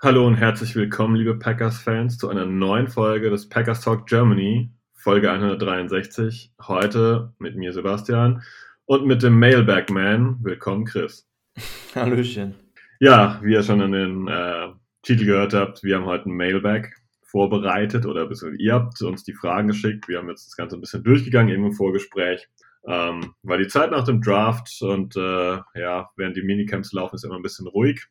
Hallo und herzlich willkommen, liebe Packers-Fans, zu einer neuen Folge des Packers Talk Germany, Folge 163. Heute mit mir Sebastian und mit dem Mailbag Man. Willkommen, Chris. Hallöchen. Ja, wie ihr schon an den äh, Titel gehört habt, wir haben heute ein Mailbag vorbereitet oder ihr habt uns die Fragen geschickt. Wir haben jetzt das Ganze ein bisschen durchgegangen eben im Vorgespräch. Ähm, weil die Zeit nach dem Draft und äh, ja, während die Minicamps laufen, ist immer ein bisschen ruhig.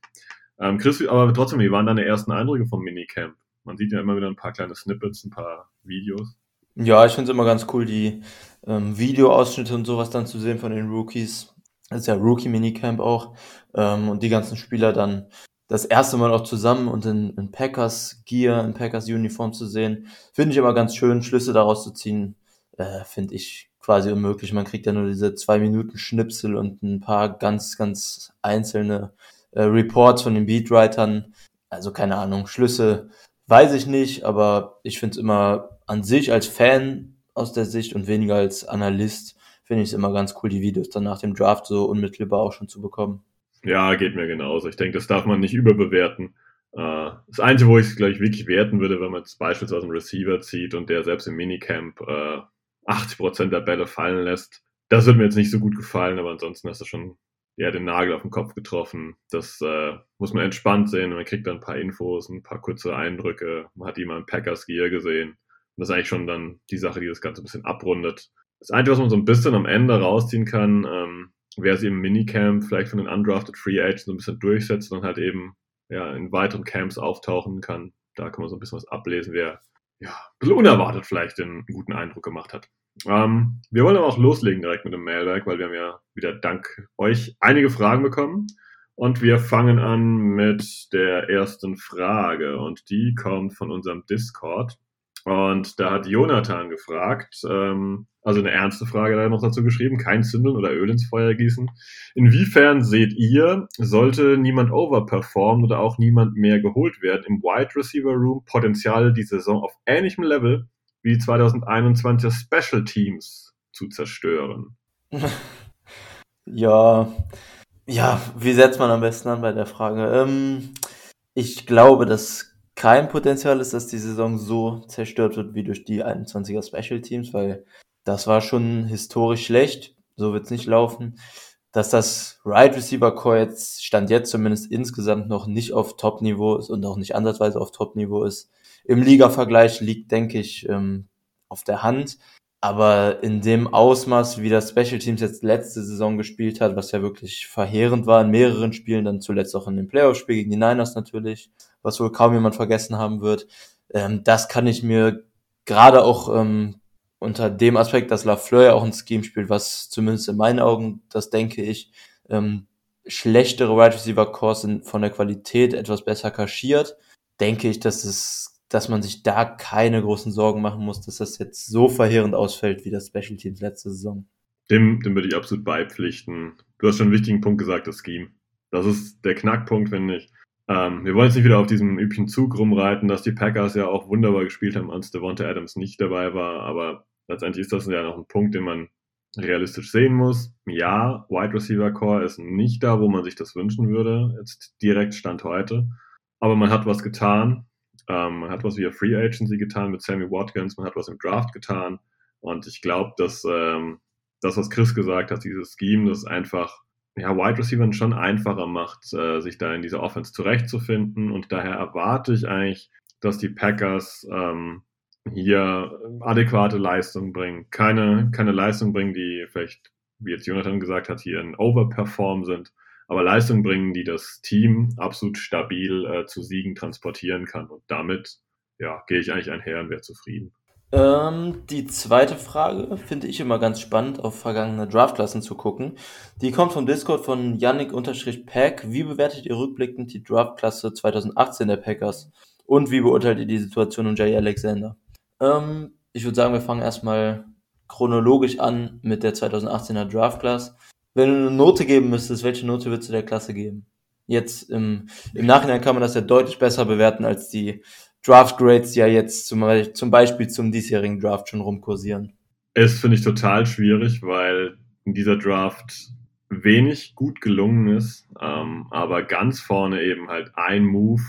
Ähm, Chris, aber trotzdem, wie waren deine ersten Eindrücke vom Minicamp? Man sieht ja immer wieder ein paar kleine Snippets, ein paar Videos. Ja, ich finde es immer ganz cool, die ähm, Videoausschnitte und sowas dann zu sehen von den Rookies. Das ist ja Rookie-Minicamp auch. Ähm, und die ganzen Spieler dann das erste Mal auch zusammen und in, in Packers Gear, in Packers Uniform zu sehen. Finde ich immer ganz schön, Schlüsse daraus zu ziehen. Äh, finde ich quasi unmöglich. Man kriegt ja nur diese zwei Minuten Schnipsel und ein paar ganz, ganz einzelne äh, Reports von den Beatwritern. Also keine Ahnung, Schlüsse weiß ich nicht, aber ich finde es immer an sich als Fan aus der Sicht und weniger als Analyst finde ich es immer ganz cool, die Videos dann nach dem Draft so unmittelbar auch schon zu bekommen. Ja, geht mir genauso. Ich denke, das darf man nicht überbewerten. Äh, das Einzige, wo ich es gleich wirklich werten würde, wenn man jetzt beispielsweise einen Receiver zieht und der selbst im Minicamp äh, 80% der Bälle fallen lässt, das wird mir jetzt nicht so gut gefallen, aber ansonsten hast du schon ja, den Nagel auf den Kopf getroffen. Das äh, muss man entspannt sehen. Man kriegt dann ein paar Infos, ein paar kurze Eindrücke. Man hat jemanden Packers Gear gesehen. Und das ist eigentlich schon dann die Sache, die das Ganze ein bisschen abrundet. Das Einzige, was man so ein bisschen am Ende rausziehen kann, ähm, wer sie im Minicamp vielleicht von den undrafted Free Agents so ein bisschen durchsetzt und halt eben ja, in weiteren Camps auftauchen kann. Da kann man so ein bisschen was ablesen, wer ja, ein bisschen unerwartet vielleicht den guten Eindruck gemacht hat. Ähm, wir wollen aber auch loslegen direkt mit dem Mailbag, weil wir haben ja wieder dank euch einige Fragen bekommen. Und wir fangen an mit der ersten Frage und die kommt von unserem Discord. Und da hat Jonathan gefragt, ähm, also eine ernste Frage da noch dazu geschrieben, kein Zündeln oder Öl ins Feuer gießen. Inwiefern seht ihr, sollte niemand overperformen oder auch niemand mehr geholt werden im Wide Receiver Room Potenzial die Saison auf ähnlichem Level wie die 2021er Special Teams zu zerstören? ja, ja, wie setzt man am besten an bei der Frage? Ähm, ich glaube, dass kein Potenzial ist, dass die Saison so zerstört wird wie durch die 21er Special Teams, weil das war schon historisch schlecht. So wird es nicht laufen. Dass das Right Receiver Core jetzt, stand jetzt zumindest insgesamt noch nicht auf Top-Niveau ist und auch nicht ansatzweise auf Top-Niveau ist, im Liga-Vergleich liegt, denke ich, ähm, auf der Hand. Aber in dem Ausmaß, wie das Special Teams jetzt letzte Saison gespielt hat, was ja wirklich verheerend war in mehreren Spielen, dann zuletzt auch in dem Playoff-Spiel gegen die Niners natürlich, was wohl kaum jemand vergessen haben wird, ähm, das kann ich mir gerade auch ähm, unter dem Aspekt, dass Lafleur ja auch ein Scheme spielt, was zumindest in meinen Augen, das denke ich, ähm, schlechtere Wide Receiver Cores von der Qualität etwas besser kaschiert, denke ich, dass es dass man sich da keine großen Sorgen machen muss, dass das jetzt so verheerend ausfällt wie das Special Teams letzte Saison. Dem, dem würde ich absolut beipflichten. Du hast schon einen wichtigen Punkt gesagt, das Scheme. Das ist der Knackpunkt, finde ich. Ähm, wir wollen jetzt nicht wieder auf diesem üblichen Zug rumreiten, dass die Packers ja auch wunderbar gespielt haben, als Devonta Adams nicht dabei war, aber letztendlich ist das ja noch ein Punkt, den man realistisch sehen muss. Ja, Wide Receiver Core ist nicht da, wo man sich das wünschen würde, jetzt direkt Stand heute. Aber man hat was getan ähm, man hat was via Free Agency getan mit Sammy Watkins, man hat was im Draft getan. Und ich glaube, dass ähm, das, was Chris gesagt hat, dieses Scheme, das einfach ja, Wide Receiver schon einfacher macht, äh, sich da in dieser Offense zurechtzufinden. Und daher erwarte ich eigentlich, dass die Packers ähm, hier adäquate Leistung bringen. Keine, keine Leistung bringen, die vielleicht, wie jetzt Jonathan gesagt hat, hier ein Overperform sind, aber Leistung bringen, die das Team absolut stabil äh, zu Siegen transportieren kann. Und damit ja, gehe ich eigentlich einher und wäre zufrieden. Ähm, die zweite Frage finde ich immer ganz spannend, auf vergangene Draftklassen zu gucken. Die kommt vom Discord von Yannick-Pack. Wie bewertet ihr rückblickend die Draftklasse 2018 der Packers? Und wie beurteilt ihr die Situation um Jay Alexander? Ähm, ich würde sagen, wir fangen erstmal chronologisch an mit der 2018er Draft Wenn du eine Note geben müsstest, welche Note würdest du der Klasse geben? Jetzt im, im Nachhinein kann man das ja deutlich besser bewerten als die Draft Grades, die ja jetzt zum, zum Beispiel zum diesjährigen Draft schon rumkursieren. Es finde ich total schwierig, weil in dieser Draft wenig gut gelungen ist, ähm, aber ganz vorne eben halt ein Move,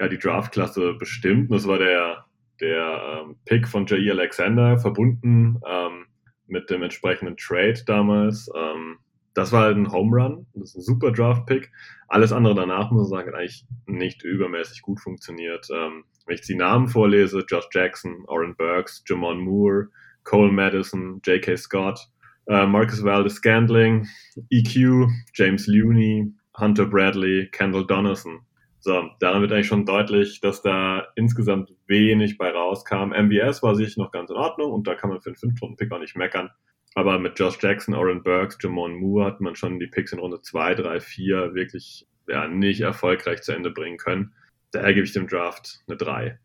ja, die Draftklasse bestimmt. Das war der der ähm, Pick von Jair Alexander verbunden ähm, mit dem entsprechenden Trade damals. Ähm, das war halt ein Home Run, das ist ein super Draft-Pick. Alles andere danach, muss man sagen, hat eigentlich nicht übermäßig gut funktioniert. Ähm, wenn ich die Namen vorlese, Josh Jackson, Oren Burks, Jamon Moore, Cole Madison, J.K. Scott, äh, Marcus Valdez-Scandling, EQ, James Looney, Hunter Bradley, Kendall Donaldson. So, daran wird eigentlich schon deutlich, dass da insgesamt wenig bei rauskam. MVS war sich noch ganz in Ordnung und da kann man für einen 5-Runden-Pick auch nicht meckern. Aber mit Josh Jackson, Oren Burks, Jamon Moore hat man schon die Picks in Runde 2, 3, 4 wirklich ja, nicht erfolgreich zu Ende bringen können. Daher gebe ich dem Draft eine 3.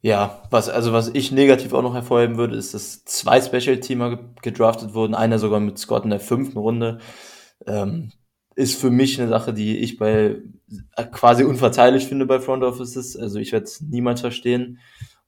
Ja, was, also was ich negativ auch noch hervorheben würde, ist, dass zwei Special-Teamer gedraftet wurden, einer sogar mit Scott in der fünften Runde. Ähm, ist für mich eine Sache, die ich bei äh, quasi unverzeihlich finde bei Front Offices. Also ich werde es niemals verstehen.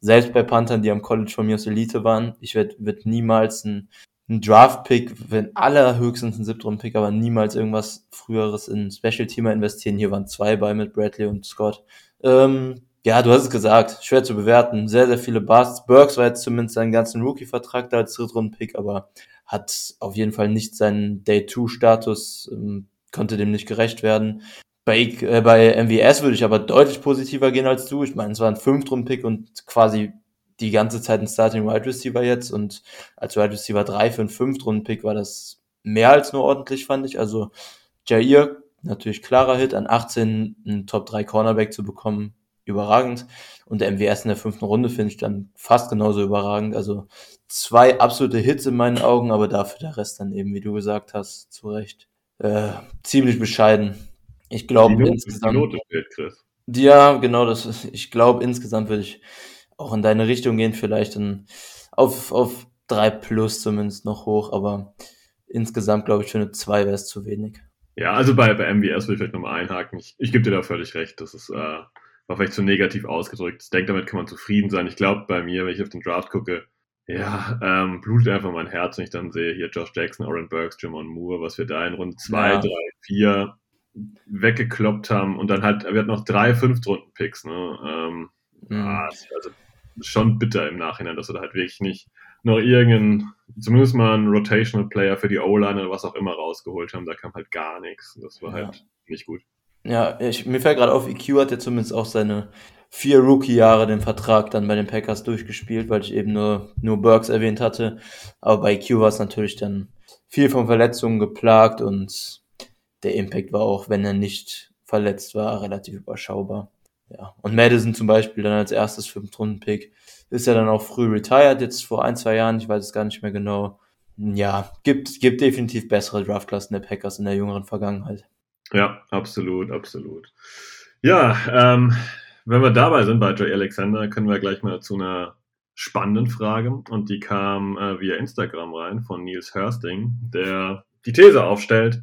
Selbst bei Panthern, die am College von mir aus Elite waren, ich werde werd niemals ein, ein Draft-Pick, wenn allerhöchstens ein Siebtrunden-Pick, aber niemals irgendwas früheres in Special-Teamer investieren. Hier waren zwei bei mit Bradley und Scott. Ähm, ja, du hast es gesagt, schwer zu bewerten. Sehr, sehr viele Busts. Burks war jetzt zumindest seinen ganzen Rookie-Vertrag da als Drittrunden-Pick, aber hat auf jeden Fall nicht seinen Day-2-Status. Ähm, konnte dem nicht gerecht werden. Bei, äh, bei MWS würde ich aber deutlich positiver gehen als du. Ich meine, es war ein Fünftrunden-Pick und quasi die ganze Zeit ein Starting Wide Receiver jetzt und als Wide Receiver 3 für einen Fünftrunden-Pick war das mehr als nur ordentlich, fand ich. Also Jair, natürlich klarer Hit, an 18 einen Top 3 Cornerback zu bekommen, überragend. Und der MWS in der fünften Runde finde ich dann fast genauso überragend. Also zwei absolute Hits in meinen Augen, aber dafür der Rest dann eben, wie du gesagt hast, zu Recht äh, ziemlich bescheiden. Ich glaube insgesamt. Die Note fehlt, Chris. Ja, genau, das ist, ich glaube insgesamt würde ich auch in deine Richtung gehen, vielleicht in, auf, auf drei plus zumindest noch hoch, aber insgesamt glaube ich für eine zwei wäre es zu wenig. Ja, also bei, bei MWS will ich vielleicht nochmal einhaken. Ich, ich gebe dir da völlig recht. Das ist, äh, war vielleicht zu negativ ausgedrückt. Ich denke, damit kann man zufrieden sein. Ich glaube, bei mir, wenn ich auf den Draft gucke, ja, ähm, blutet einfach mein Herz, wenn ich dann sehe, hier Josh Jackson, Oren Burks, Jamon Moore, was wir da in Runde 2, 3, 4 weggekloppt haben und dann halt, wir hatten noch drei Fünftrunden-Picks, ne? Ähm, mhm. ah, also schon bitter im Nachhinein, dass wir da halt wirklich nicht noch irgendeinen, zumindest mal einen Rotational Player für die O-Line oder was auch immer rausgeholt haben. Da kam halt gar nichts. Das war halt nicht gut. Ja, ich, mir fällt gerade auf, EQ hat ja zumindest auch seine vier Rookie-Jahre den Vertrag dann bei den Packers durchgespielt, weil ich eben nur, nur Burks erwähnt hatte. Aber bei Q war es natürlich dann viel von Verletzungen geplagt und der Impact war auch, wenn er nicht verletzt war, relativ überschaubar. Ja. Und Madison zum Beispiel dann als erstes Fünf-Runden-Pick ist ja dann auch früh retired, jetzt vor ein, zwei Jahren, ich weiß es gar nicht mehr genau. Ja, gibt, gibt definitiv bessere Draftklassen der Packers in der jüngeren Vergangenheit. Ja, absolut, absolut. Ja, ähm, wenn wir dabei sind bei Joey Alexander, können wir gleich mal zu einer spannenden Frage. Und die kam äh, via Instagram rein von Nils Hörsting, der die These aufstellt.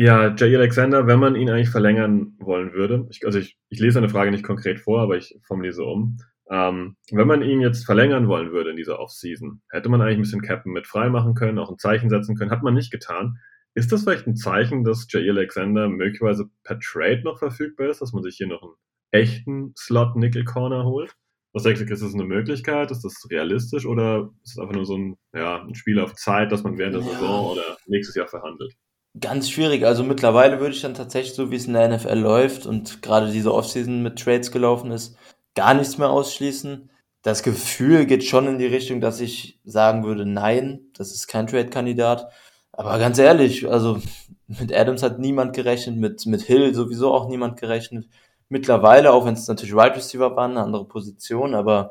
Ja, Jay Alexander, wenn man ihn eigentlich verlängern wollen würde, ich, also ich, ich lese eine Frage nicht konkret vor, aber ich formuliere so um. Ähm, wenn man ihn jetzt verlängern wollen würde in dieser Offseason, hätte man eigentlich ein bisschen Captain mit frei machen können, auch ein Zeichen setzen können, hat man nicht getan. Ist das vielleicht ein Zeichen, dass Jay Alexander möglicherweise per Trade noch verfügbar ist, dass man sich hier noch einen echten Slot Nickel Corner holt? Was denkst du, ist das eine Möglichkeit? Ist das realistisch oder ist es einfach nur so ein, ja, ein Spiel auf Zeit, dass man während der ja. Saison oder nächstes Jahr verhandelt? Ganz schwierig. Also mittlerweile würde ich dann tatsächlich, so wie es in der NFL läuft und gerade diese Offseason mit Trades gelaufen ist, gar nichts mehr ausschließen. Das Gefühl geht schon in die Richtung, dass ich sagen würde, nein, das ist kein Trade-Kandidat. Aber ganz ehrlich, also mit Adams hat niemand gerechnet, mit, mit Hill sowieso auch niemand gerechnet mittlerweile, auch wenn es natürlich Wide Receiver war, eine andere Position, aber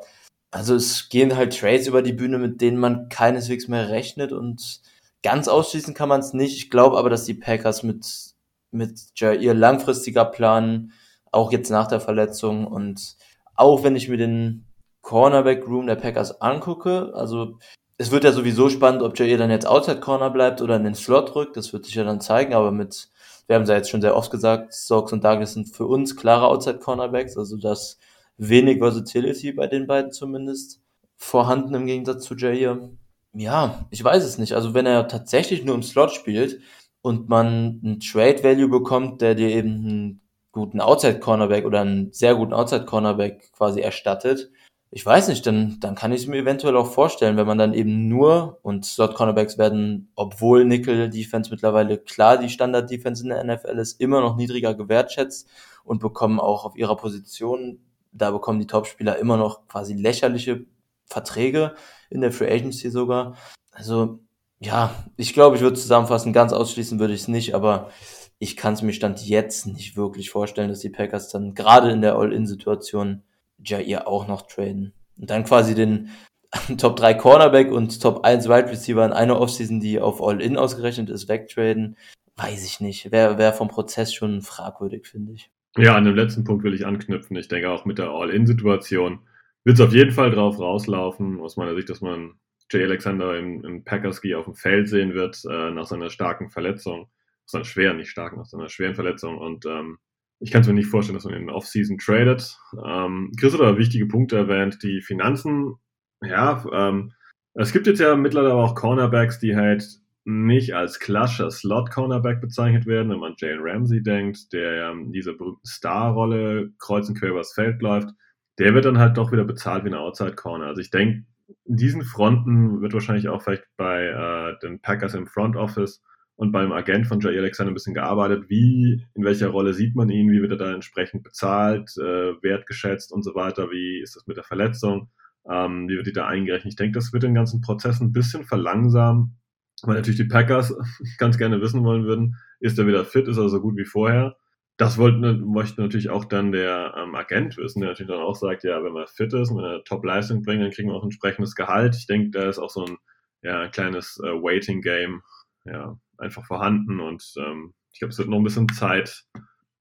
also es gehen halt Trades über die Bühne, mit denen man keineswegs mehr rechnet und ganz ausschließen kann man es nicht. Ich glaube aber, dass die Packers mit, mit Jair langfristiger planen, auch jetzt nach der Verletzung und auch wenn ich mir den Cornerback Room der Packers angucke, also es wird ja sowieso spannend, ob Jair dann jetzt Outside Corner bleibt oder in den Slot rückt, das wird sich ja dann zeigen, aber mit, wir haben es ja jetzt schon sehr oft gesagt, Stokes und Douglas sind für uns klare Outside Cornerbacks, also das wenig Versatility bei den beiden zumindest vorhanden im Gegensatz zu Jair. Ja, ich weiß es nicht. Also wenn er tatsächlich nur im Slot spielt und man einen Trade Value bekommt, der dir eben einen guten Outside Cornerback oder einen sehr guten Outside Cornerback quasi erstattet, ich weiß nicht, dann, dann kann ich es mir eventuell auch vorstellen, wenn man dann eben nur, und Slot Cornerbacks werden, obwohl Nickel Defense mittlerweile klar die Standard Defense in der NFL ist, immer noch niedriger gewertschätzt und bekommen auch auf ihrer Position da bekommen die Topspieler immer noch quasi lächerliche Verträge in der Free Agency sogar. Also ja, ich glaube, ich würde zusammenfassen, ganz ausschließen würde ich es nicht, aber ich kann es mir Stand jetzt nicht wirklich vorstellen, dass die Packers dann gerade in der All-In-Situation Jair auch noch traden. Und dann quasi den Top 3 Cornerback und Top 1 Wide Receiver in einer Offseason, die auf All-In ausgerechnet ist, wegtraden. Weiß ich nicht. Wäre wär vom Prozess schon fragwürdig, finde ich. Ja, an dem letzten Punkt will ich anknüpfen. Ich denke auch mit der All-In-Situation wird es auf jeden Fall drauf rauslaufen, aus meiner Sicht, dass man Jay Alexander im, im Packers-Ski auf dem Feld sehen wird, äh, nach seiner starken Verletzung. Aus seiner schweren, nicht starken, nach seiner schweren Verletzung. Und ähm, ich kann es mir nicht vorstellen, dass man in Off-Season tradet. Ähm, Chris hat aber wichtige Punkte erwähnt. Die Finanzen, ja, ähm, es gibt jetzt ja mittlerweile auch Cornerbacks, die halt nicht als klassischer Slot-Cornerback bezeichnet werden, wenn man Jalen Ramsey denkt, der ja in dieser berühmten Star-Rolle kreuz und quer übers Feld läuft, der wird dann halt doch wieder bezahlt wie ein Outside-Corner. Also ich denke, in diesen Fronten wird wahrscheinlich auch vielleicht bei äh, den Packers im Front Office und beim Agent von Jair Alexander ein bisschen gearbeitet. Wie, in welcher Rolle sieht man ihn? Wie wird er da entsprechend bezahlt, äh, wertgeschätzt und so weiter? Wie ist das mit der Verletzung? Ähm, wie wird die da eingerechnet? Ich denke, das wird den ganzen Prozess ein bisschen verlangsamen weil natürlich die Packers ganz gerne wissen wollen würden, ist er wieder fit, ist er so gut wie vorher. Das wollte, möchte natürlich auch dann der ähm, Agent wissen, der natürlich dann auch sagt, ja, wenn er fit ist und wenn er Top-Leistung bringt, dann kriegen wir auch entsprechendes Gehalt. Ich denke, da ist auch so ein ja, kleines äh, Waiting-Game ja, einfach vorhanden und ähm, ich glaube, es wird noch ein bisschen Zeit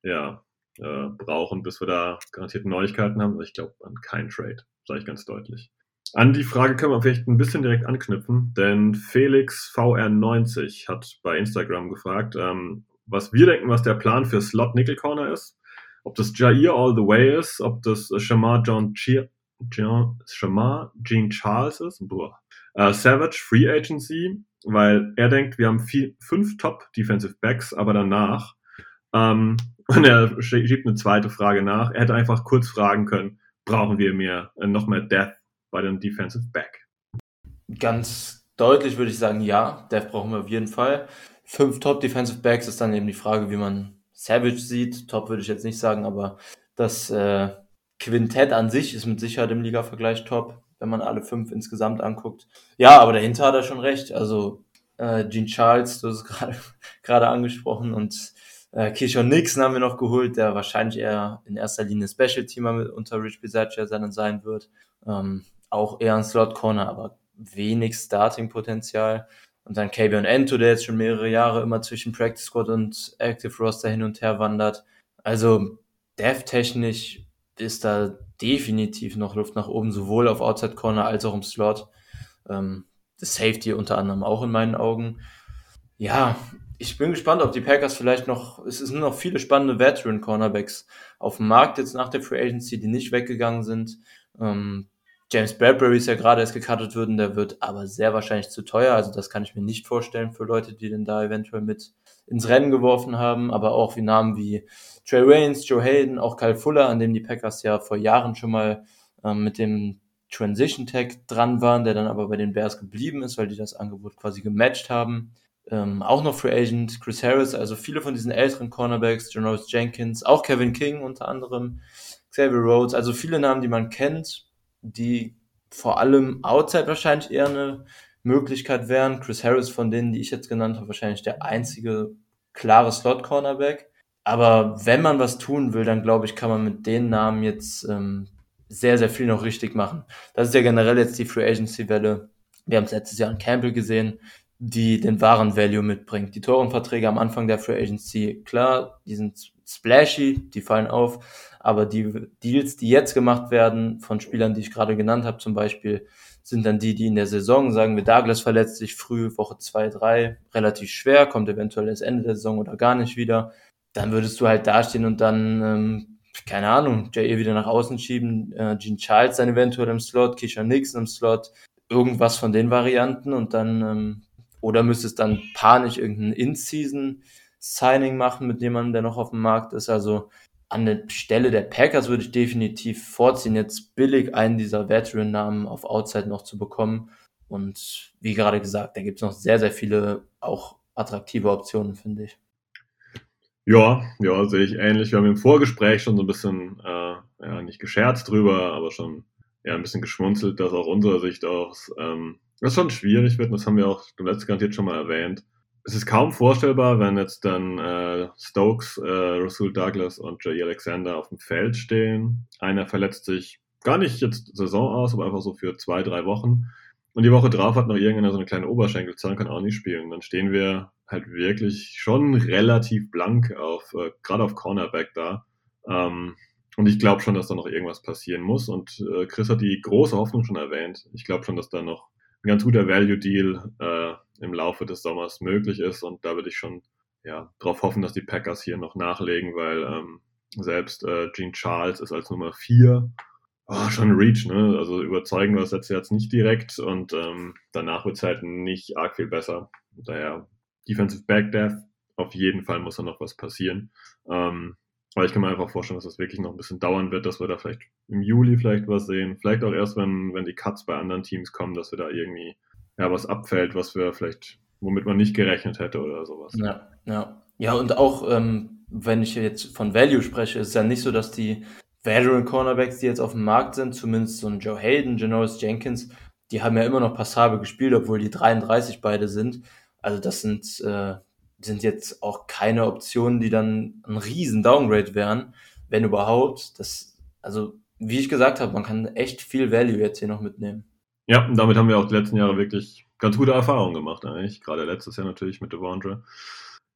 ja, äh, brauchen, bis wir da garantiert Neuigkeiten haben. Ich glaube an keinen Trade, sage ich ganz deutlich. An die Frage können wir vielleicht ein bisschen direkt anknüpfen, denn Felix VR90 hat bei Instagram gefragt, ähm, was wir denken, was der Plan für Slot Nickel Corner ist. Ob das Jair All the Way ist, ob das Shamar John Cheer, John, Shamar Jean Charles ist. Uh, Savage Free Agency, weil er denkt, wir haben vier, fünf Top Defensive Backs, aber danach, ähm, und er schiebt eine zweite Frage nach, er hätte einfach kurz fragen können, brauchen wir mehr, äh, noch mehr Death bei dem Defensive Back? Ganz deutlich würde ich sagen, ja, Dev brauchen wir auf jeden Fall. Fünf Top Defensive Backs ist dann eben die Frage, wie man Savage sieht. Top würde ich jetzt nicht sagen, aber das äh, Quintett an sich ist mit Sicherheit im Liga-Vergleich top, wenn man alle fünf insgesamt anguckt. Ja, aber dahinter hat er schon recht. Also äh, Gene Charles, du hast es gerade gerade angesprochen und äh, Keishon Nixon haben wir noch geholt, der wahrscheinlich eher in erster Linie Special-Teamer unter Rich Bisaccia sein wird. Ähm, auch eher ein Slot-Corner, aber wenig Starting-Potenzial. Und dann Kavion Ento, der jetzt schon mehrere Jahre immer zwischen Practice Squad und Active Roster hin und her wandert. Also dev-technisch ist da definitiv noch Luft nach oben, sowohl auf Outside Corner als auch im Slot. Ähm, das Safety unter anderem auch in meinen Augen. Ja, ich bin gespannt, ob die Packers vielleicht noch, es sind noch viele spannende Veteran Cornerbacks auf dem Markt jetzt nach der Free Agency, die nicht weggegangen sind. Ähm, James Bradbury ist ja gerade erst gecuttet worden, der wird aber sehr wahrscheinlich zu teuer. Also das kann ich mir nicht vorstellen für Leute, die den da eventuell mit ins Rennen geworfen haben. Aber auch wie Namen wie Trey Waynes, Joe Hayden, auch Kyle Fuller, an dem die Packers ja vor Jahren schon mal ähm, mit dem Transition Tag dran waren, der dann aber bei den Bears geblieben ist, weil die das Angebot quasi gematcht haben. Ähm, auch noch Free Agent Chris Harris, also viele von diesen älteren Cornerbacks, Janoris Jenkins, auch Kevin King unter anderem, Xavier Rhodes, also viele Namen, die man kennt, die vor allem outside wahrscheinlich eher eine Möglichkeit wären. Chris Harris von denen, die ich jetzt genannt habe, wahrscheinlich der einzige klare Slot-Cornerback. Aber wenn man was tun will, dann glaube ich, kann man mit den Namen jetzt ähm, sehr, sehr viel noch richtig machen. Das ist ja generell jetzt die Free Agency-Welle. Wir haben es letztes Jahr an Campbell gesehen, die den wahren Value mitbringt. Die Torenverträge am Anfang der Free Agency, klar, die sind splashy, die fallen auf, aber die Deals, die jetzt gemacht werden von Spielern, die ich gerade genannt habe, zum Beispiel, sind dann die, die in der Saison, sagen wir, Douglas verletzt sich früh, Woche zwei drei relativ schwer, kommt eventuell das Ende der Saison oder gar nicht wieder. Dann würdest du halt dastehen und dann, ähm, keine Ahnung, Jair wieder nach außen schieben, äh, Gene Charles dann eventuell im Slot, Keisha Nixon im Slot, irgendwas von den Varianten und dann, ähm, oder müsstest dann panisch irgendein In-Season-Signing machen mit jemandem, der noch auf dem Markt ist. Also an der Stelle der Packers würde ich definitiv vorziehen, jetzt billig einen dieser Veteran-Namen auf Outside noch zu bekommen. Und wie gerade gesagt, da gibt es noch sehr, sehr viele auch attraktive Optionen, finde ich. Ja, ja, sehe ich ähnlich. Wir haben im Vorgespräch schon so ein bisschen, äh, ja, nicht gescherzt drüber, aber schon ja, ein bisschen geschmunzelt, dass auch unserer Sicht aus ähm, das schon schwierig wird. Und das haben wir auch letzten garantiert schon mal erwähnt es ist kaum vorstellbar, wenn jetzt dann äh, Stokes, äh, Rasul Douglas und Jay Alexander auf dem Feld stehen. Einer verletzt sich gar nicht jetzt Saison aus, aber einfach so für zwei, drei Wochen. Und die Woche drauf hat noch irgendeiner so eine kleine Oberschenkelzahn, kann auch nicht spielen. Dann stehen wir halt wirklich schon relativ blank auf, äh, gerade auf Cornerback da. Ähm, und ich glaube schon, dass da noch irgendwas passieren muss. Und äh, Chris hat die große Hoffnung schon erwähnt. Ich glaube schon, dass da noch ein ganz guter Value-Deal äh, im Laufe des Sommers möglich ist. Und da würde ich schon ja, darauf hoffen, dass die Packers hier noch nachlegen, weil ähm, selbst äh, Gene Charles ist als Nummer 4 oh, schon Reach, ne? Also überzeugen wir das jetzt, jetzt nicht direkt und ähm, danach wird es halt nicht arg viel besser. Daher Defensive Back Death, auf jeden Fall muss da noch was passieren. Ähm, aber ich kann mir einfach vorstellen, dass das wirklich noch ein bisschen dauern wird, dass wir da vielleicht im Juli vielleicht was sehen. Vielleicht auch erst, wenn, wenn die Cuts bei anderen Teams kommen, dass wir da irgendwie ja, was abfällt, was wir vielleicht, womit man nicht gerechnet hätte oder sowas. Ja, ja. Ja, und auch, ähm, wenn ich jetzt von Value spreche, ist ja nicht so, dass die Veteran Cornerbacks, die jetzt auf dem Markt sind, zumindest so ein Joe Hayden, Janoris Jenkins, die haben ja immer noch passabel gespielt, obwohl die 33 beide sind. Also das sind, äh, sind jetzt auch keine Optionen, die dann ein riesen Downgrade wären, wenn überhaupt. Das, also wie ich gesagt habe, man kann echt viel Value jetzt hier noch mitnehmen. Ja, und damit haben wir auch die letzten Jahre wirklich ganz gute Erfahrungen gemacht, eigentlich. Gerade letztes Jahr natürlich mit Devondre.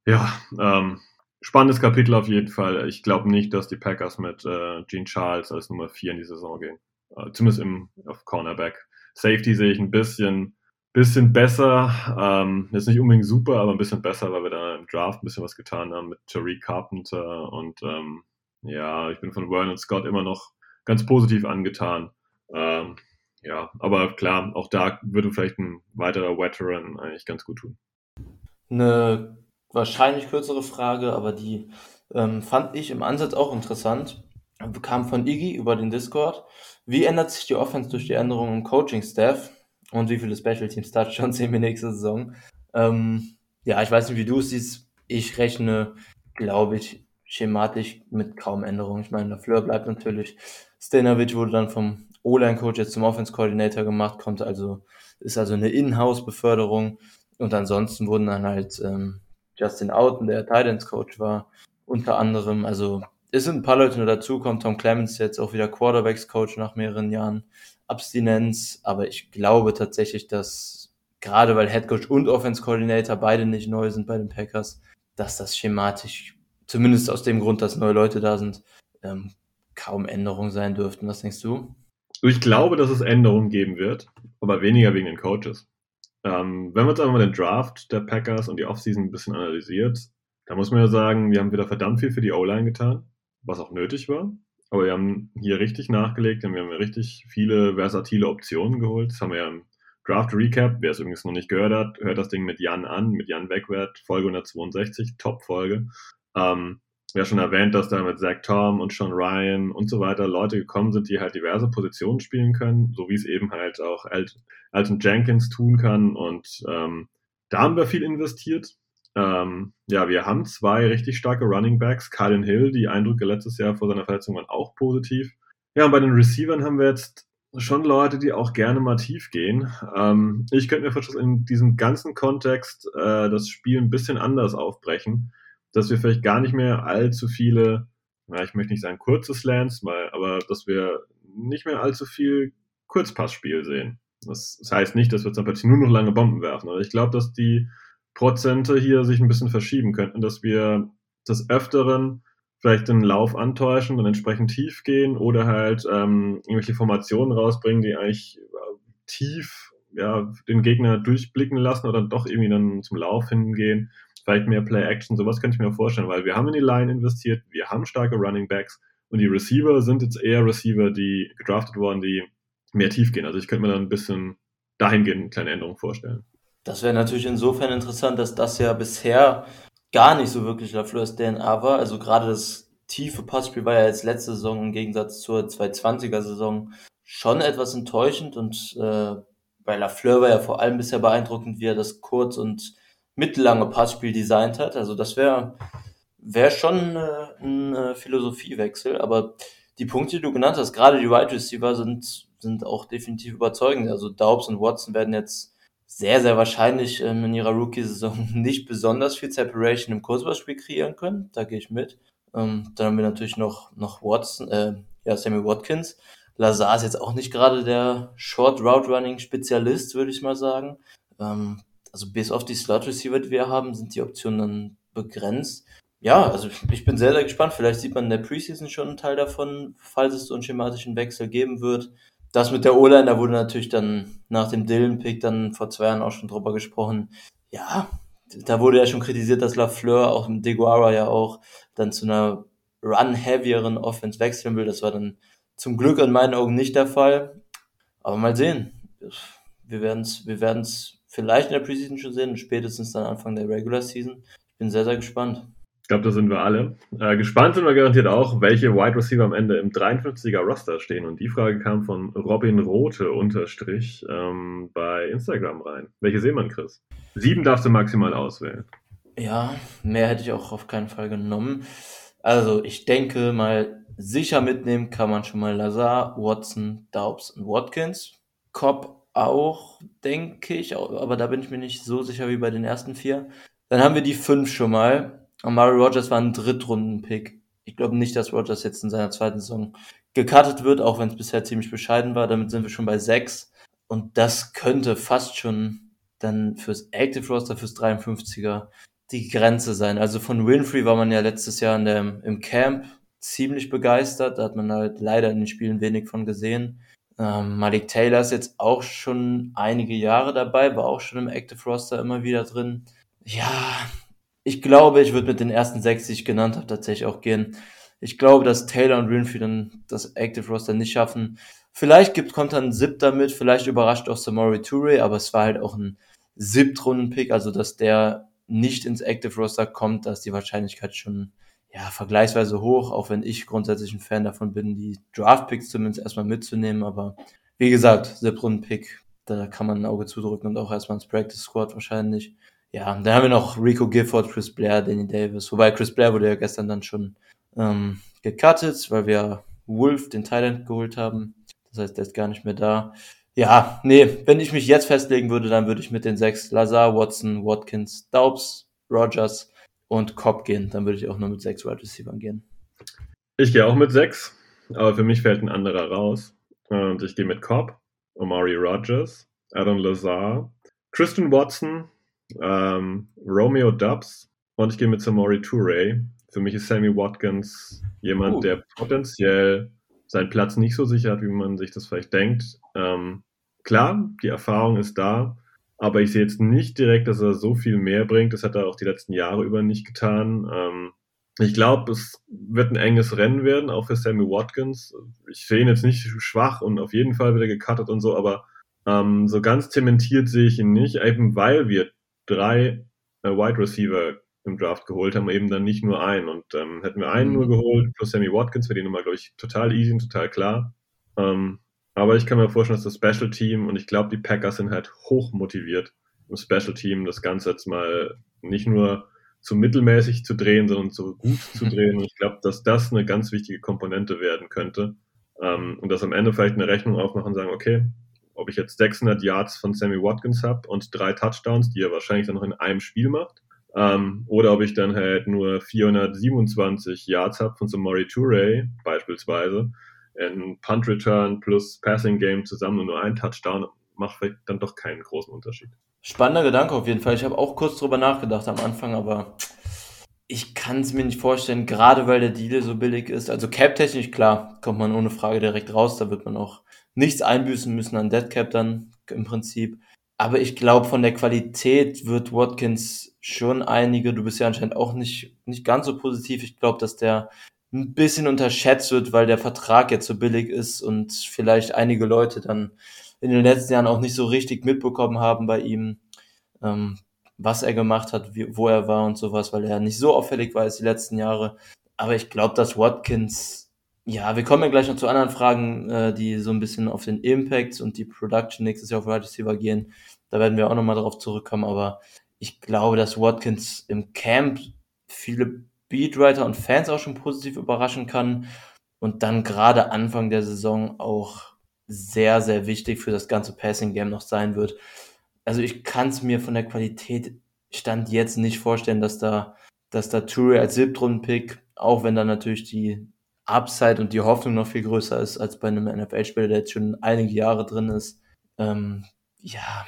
Ja, ähm, spannendes Kapitel auf jeden Fall. Ich glaube nicht, dass die Packers mit äh, Gene Charles als Nummer 4 in die Saison gehen. Äh, zumindest im, auf Cornerback. Safety sehe ich ein bisschen, bisschen besser. Ähm, jetzt nicht unbedingt super, aber ein bisschen besser, weil wir da im Draft ein bisschen was getan haben mit Tariq Carpenter und ähm, ja, ich bin von Vernon Scott immer noch ganz positiv angetan. Ähm, ja, aber klar, auch da würde vielleicht ein weiterer Veteran eigentlich ganz gut tun. Eine wahrscheinlich kürzere Frage, aber die ähm, fand ich im Ansatz auch interessant. Kam von Iggy über den Discord. Wie ändert sich die Offense durch die Änderungen im Coaching-Staff? Und wie viele Special Teams Touchdowns sehen wir nächste Saison? Ähm, ja, ich weiß nicht, wie du es siehst. Ich rechne, glaube ich, schematisch mit kaum Änderungen. Ich meine, der Fleur bleibt natürlich. Stanovic wurde dann vom O-Line-Coach jetzt zum Offense-Coordinator gemacht, kommt also, ist also eine In-House-Beförderung. Und ansonsten wurden dann halt ähm, Justin Outen, der Titans-Coach war, unter anderem, also es sind ein paar Leute nur dazu, kommt Tom Clemens jetzt auch wieder Quarterbacks-Coach nach mehreren Jahren Abstinenz, aber ich glaube tatsächlich, dass gerade weil Headcoach und Offense-Coordinator beide nicht neu sind bei den Packers, dass das schematisch, zumindest aus dem Grund, dass neue Leute da sind, ähm, kaum Änderungen sein dürften. Was denkst du? Ich glaube, dass es Änderungen geben wird, aber weniger wegen den Coaches. Ähm, wenn man jetzt einfach mal den Draft der Packers und die Offseason ein bisschen analysiert, da muss man ja sagen, wir haben wieder verdammt viel für die O-Line getan, was auch nötig war. Aber wir haben hier richtig nachgelegt und wir haben richtig viele versatile Optionen geholt. Das haben wir ja im Draft Recap, wer es übrigens noch nicht gehört hat, hört das Ding mit Jan an, mit Jan Wegwert, Folge 162, Top-Folge. Ähm, ja schon erwähnt, dass da mit Zach Tom und Sean Ryan und so weiter Leute gekommen sind, die halt diverse Positionen spielen können, so wie es eben halt auch Alton Jenkins tun kann. Und ähm, da haben wir viel investiert. Ähm, ja, wir haben zwei richtig starke Running Backs. Kylan Hill, die Eindrücke letztes Jahr vor seiner Verletzung waren auch positiv. Ja, und bei den Receivern haben wir jetzt schon Leute, die auch gerne mal tief gehen. Ähm, ich könnte mir vorstellen, in diesem ganzen Kontext äh, das Spiel ein bisschen anders aufbrechen dass wir vielleicht gar nicht mehr allzu viele, ja, ich möchte nicht sagen kurze Slants, mal, aber dass wir nicht mehr allzu viel Kurzpassspiel sehen. Das, das heißt nicht, dass wir zum Beispiel nur noch lange Bomben werfen, aber ich glaube, dass die Prozente hier sich ein bisschen verschieben könnten, dass wir des Öfteren vielleicht den Lauf antäuschen und entsprechend tief gehen oder halt ähm, irgendwelche Formationen rausbringen, die eigentlich äh, tief ja, den Gegner durchblicken lassen oder doch irgendwie dann zum Lauf hingehen. Vielleicht mehr Play-Action, sowas könnte ich mir vorstellen, weil wir haben in die Line investiert, wir haben starke Running Backs und die Receiver sind jetzt eher Receiver, die gedraftet wurden, die mehr tief gehen. Also ich könnte mir dann ein bisschen dahingehend eine kleine Änderung vorstellen. Das wäre natürlich insofern interessant, dass das ja bisher gar nicht so wirklich LaFleurs DNA war. Also gerade das tiefe Passspiel war ja jetzt letzte Saison im Gegensatz zur 220er Saison schon etwas enttäuschend und äh, bei Lafleur war ja vor allem bisher beeindruckend, wie er das kurz- und mittellange Passspiel designt hat. Also das wäre wär schon äh, ein äh, Philosophiewechsel, aber die Punkte, die du genannt hast, gerade die Wide Receiver sind, sind auch definitiv überzeugend. Also Daubs und Watson werden jetzt sehr, sehr wahrscheinlich ähm, in ihrer Rookie-Saison nicht besonders viel Separation im Kurzballspiel kreieren können. Da gehe ich mit. Ähm, dann haben wir natürlich noch, noch Watson, äh, ja, Sammy Watkins. Lazar ist jetzt auch nicht gerade der Short Route Running Spezialist, würde ich mal sagen. Ähm, also bis auf die Slot Receiver, die wir haben, sind die Optionen dann begrenzt. Ja, also ich bin sehr, sehr gespannt. Vielleicht sieht man in der Preseason schon einen Teil davon, falls es so einen schematischen Wechsel geben wird das mit der O-Line, da wurde natürlich dann nach dem Dylan-Pick dann vor zwei Jahren auch schon drüber gesprochen. Ja, da wurde ja schon kritisiert, dass Lafleur auch im Deguara ja auch dann zu einer run-heavieren Offense wechseln will. Das war dann zum Glück in meinen Augen nicht der Fall. Aber mal sehen. Wir werden es wir werden's vielleicht in der Preseason schon sehen und spätestens dann Anfang der Regular Season. Ich bin sehr, sehr gespannt glaube, da sind wir alle. Äh, gespannt sind wir garantiert auch, welche Wide Receiver am Ende im 53er Roster stehen. Und die Frage kam von Robin Rote unterstrich ähm, bei Instagram rein. Welche sehen man, Chris? Sieben darfst du maximal auswählen. Ja, mehr hätte ich auch auf keinen Fall genommen. Also ich denke mal, sicher mitnehmen kann man schon mal Lazar, Watson, Daubs und Watkins. Cobb auch, denke ich, aber da bin ich mir nicht so sicher wie bei den ersten vier. Dann haben wir die fünf schon mal. Amari Rogers war ein Drittrunden-Pick. Ich glaube nicht, dass Rogers jetzt in seiner zweiten Saison gecuttet wird, auch wenn es bisher ziemlich bescheiden war. Damit sind wir schon bei sechs. Und das könnte fast schon dann fürs Active Roster, fürs 53er die Grenze sein. Also von Winfrey war man ja letztes Jahr in der, im Camp ziemlich begeistert. Da hat man halt leider in den Spielen wenig von gesehen. Ähm, Malik Taylor ist jetzt auch schon einige Jahre dabei, war auch schon im Active Roster immer wieder drin. Ja, ich glaube, ich würde mit den ersten sechs, die ich genannt habe, tatsächlich auch gehen. Ich glaube, dass Taylor und Winfrey dann das Active Roster nicht schaffen. Vielleicht gibt, kommt dann ein siebter mit, vielleicht überrascht auch Samori Toure, aber es war halt auch ein Siebtrunden-Pick, also dass der nicht ins Active Roster kommt, da ist die Wahrscheinlichkeit schon ja, vergleichsweise hoch, auch wenn ich grundsätzlich ein Fan davon bin, die Draft-Picks zumindest erstmal mitzunehmen, aber wie gesagt, Siebtrunden-Pick, da kann man ein Auge zudrücken und auch erstmal ins Practice Squad wahrscheinlich. Ja, dann haben wir noch Rico Gifford, Chris Blair, Danny Davis. Wobei Chris Blair wurde ja gestern dann schon ähm, gecuttet, weil wir Wolf, den Thailand, geholt haben. Das heißt, der ist gar nicht mehr da. Ja, nee, wenn ich mich jetzt festlegen würde, dann würde ich mit den sechs Lazar, Watson, Watkins, Daubs, Rogers und Cobb gehen. Dann würde ich auch nur mit sechs Wide Receivers gehen. Ich gehe auch mit sechs, aber für mich fällt ein anderer raus. Und ich gehe mit Cobb, Omari Rogers, Adam Lazar, Christian Watson, ähm, Romeo Dubs und ich gehe mit Samori Toure. Für mich ist Sammy Watkins jemand, uh. der potenziell seinen Platz nicht so sicher hat, wie man sich das vielleicht denkt. Ähm, klar, die Erfahrung ist da, aber ich sehe jetzt nicht direkt, dass er so viel mehr bringt. Das hat er auch die letzten Jahre über nicht getan. Ähm, ich glaube, es wird ein enges Rennen werden, auch für Sammy Watkins. Ich sehe ihn jetzt nicht schwach und auf jeden Fall wieder gecuttet und so, aber ähm, so ganz zementiert sehe ich ihn nicht, eben weil wir drei äh, Wide Receiver im Draft geholt haben, eben dann nicht nur einen. Und ähm, hätten wir einen mhm. nur geholt, plus Sammy Watkins, wäre die Nummer, glaube ich, total easy und total klar. Ähm, aber ich kann mir vorstellen, dass das Special Team und ich glaube, die Packers sind halt hoch motiviert, im Special Team das Ganze jetzt mal nicht nur zu mittelmäßig zu drehen, sondern zu gut zu drehen. Und ich glaube, dass das eine ganz wichtige Komponente werden könnte. Ähm, und dass am Ende vielleicht eine Rechnung aufmachen und sagen, okay, ob ich jetzt 600 Yards von Sammy Watkins habe und drei Touchdowns, die er wahrscheinlich dann noch in einem Spiel macht, ähm, oder ob ich dann halt nur 427 Yards habe von Samori Toure beispielsweise. Ein Punt Return plus Passing Game zusammen und nur ein Touchdown macht dann doch keinen großen Unterschied. Spannender Gedanke auf jeden Fall. Ich habe auch kurz drüber nachgedacht am Anfang, aber ich kann es mir nicht vorstellen, gerade weil der Deal so billig ist. Also Cap-technisch, klar, kommt man ohne Frage direkt raus. Da wird man auch nichts einbüßen müssen an Dead Cap dann im Prinzip. Aber ich glaube, von der Qualität wird Watkins schon einige, du bist ja anscheinend auch nicht, nicht ganz so positiv. Ich glaube, dass der ein bisschen unterschätzt wird, weil der Vertrag jetzt so billig ist und vielleicht einige Leute dann in den letzten Jahren auch nicht so richtig mitbekommen haben bei ihm, ähm, was er gemacht hat, wie, wo er war und sowas, weil er nicht so auffällig war als die letzten Jahre. Aber ich glaube, dass Watkins, ja, wir kommen ja gleich noch zu anderen Fragen, äh, die so ein bisschen auf den Impact und die Production nächstes Jahr auf Wide Receiver gehen. Da werden wir auch nochmal drauf zurückkommen, aber ich glaube, dass Watkins im Camp viele Beatwriter und Fans auch schon positiv überraschen kann und dann gerade Anfang der Saison auch sehr, sehr wichtig für das ganze Passing-Game noch sein wird. Also ich kann es mir von der Qualität Stand jetzt nicht vorstellen, dass da, dass da Touré als Siebtrunden-Pick, auch wenn da natürlich die Upside und die Hoffnung noch viel größer ist als bei einem NFL-Spieler, der jetzt schon einige Jahre drin ist. Ähm, ja,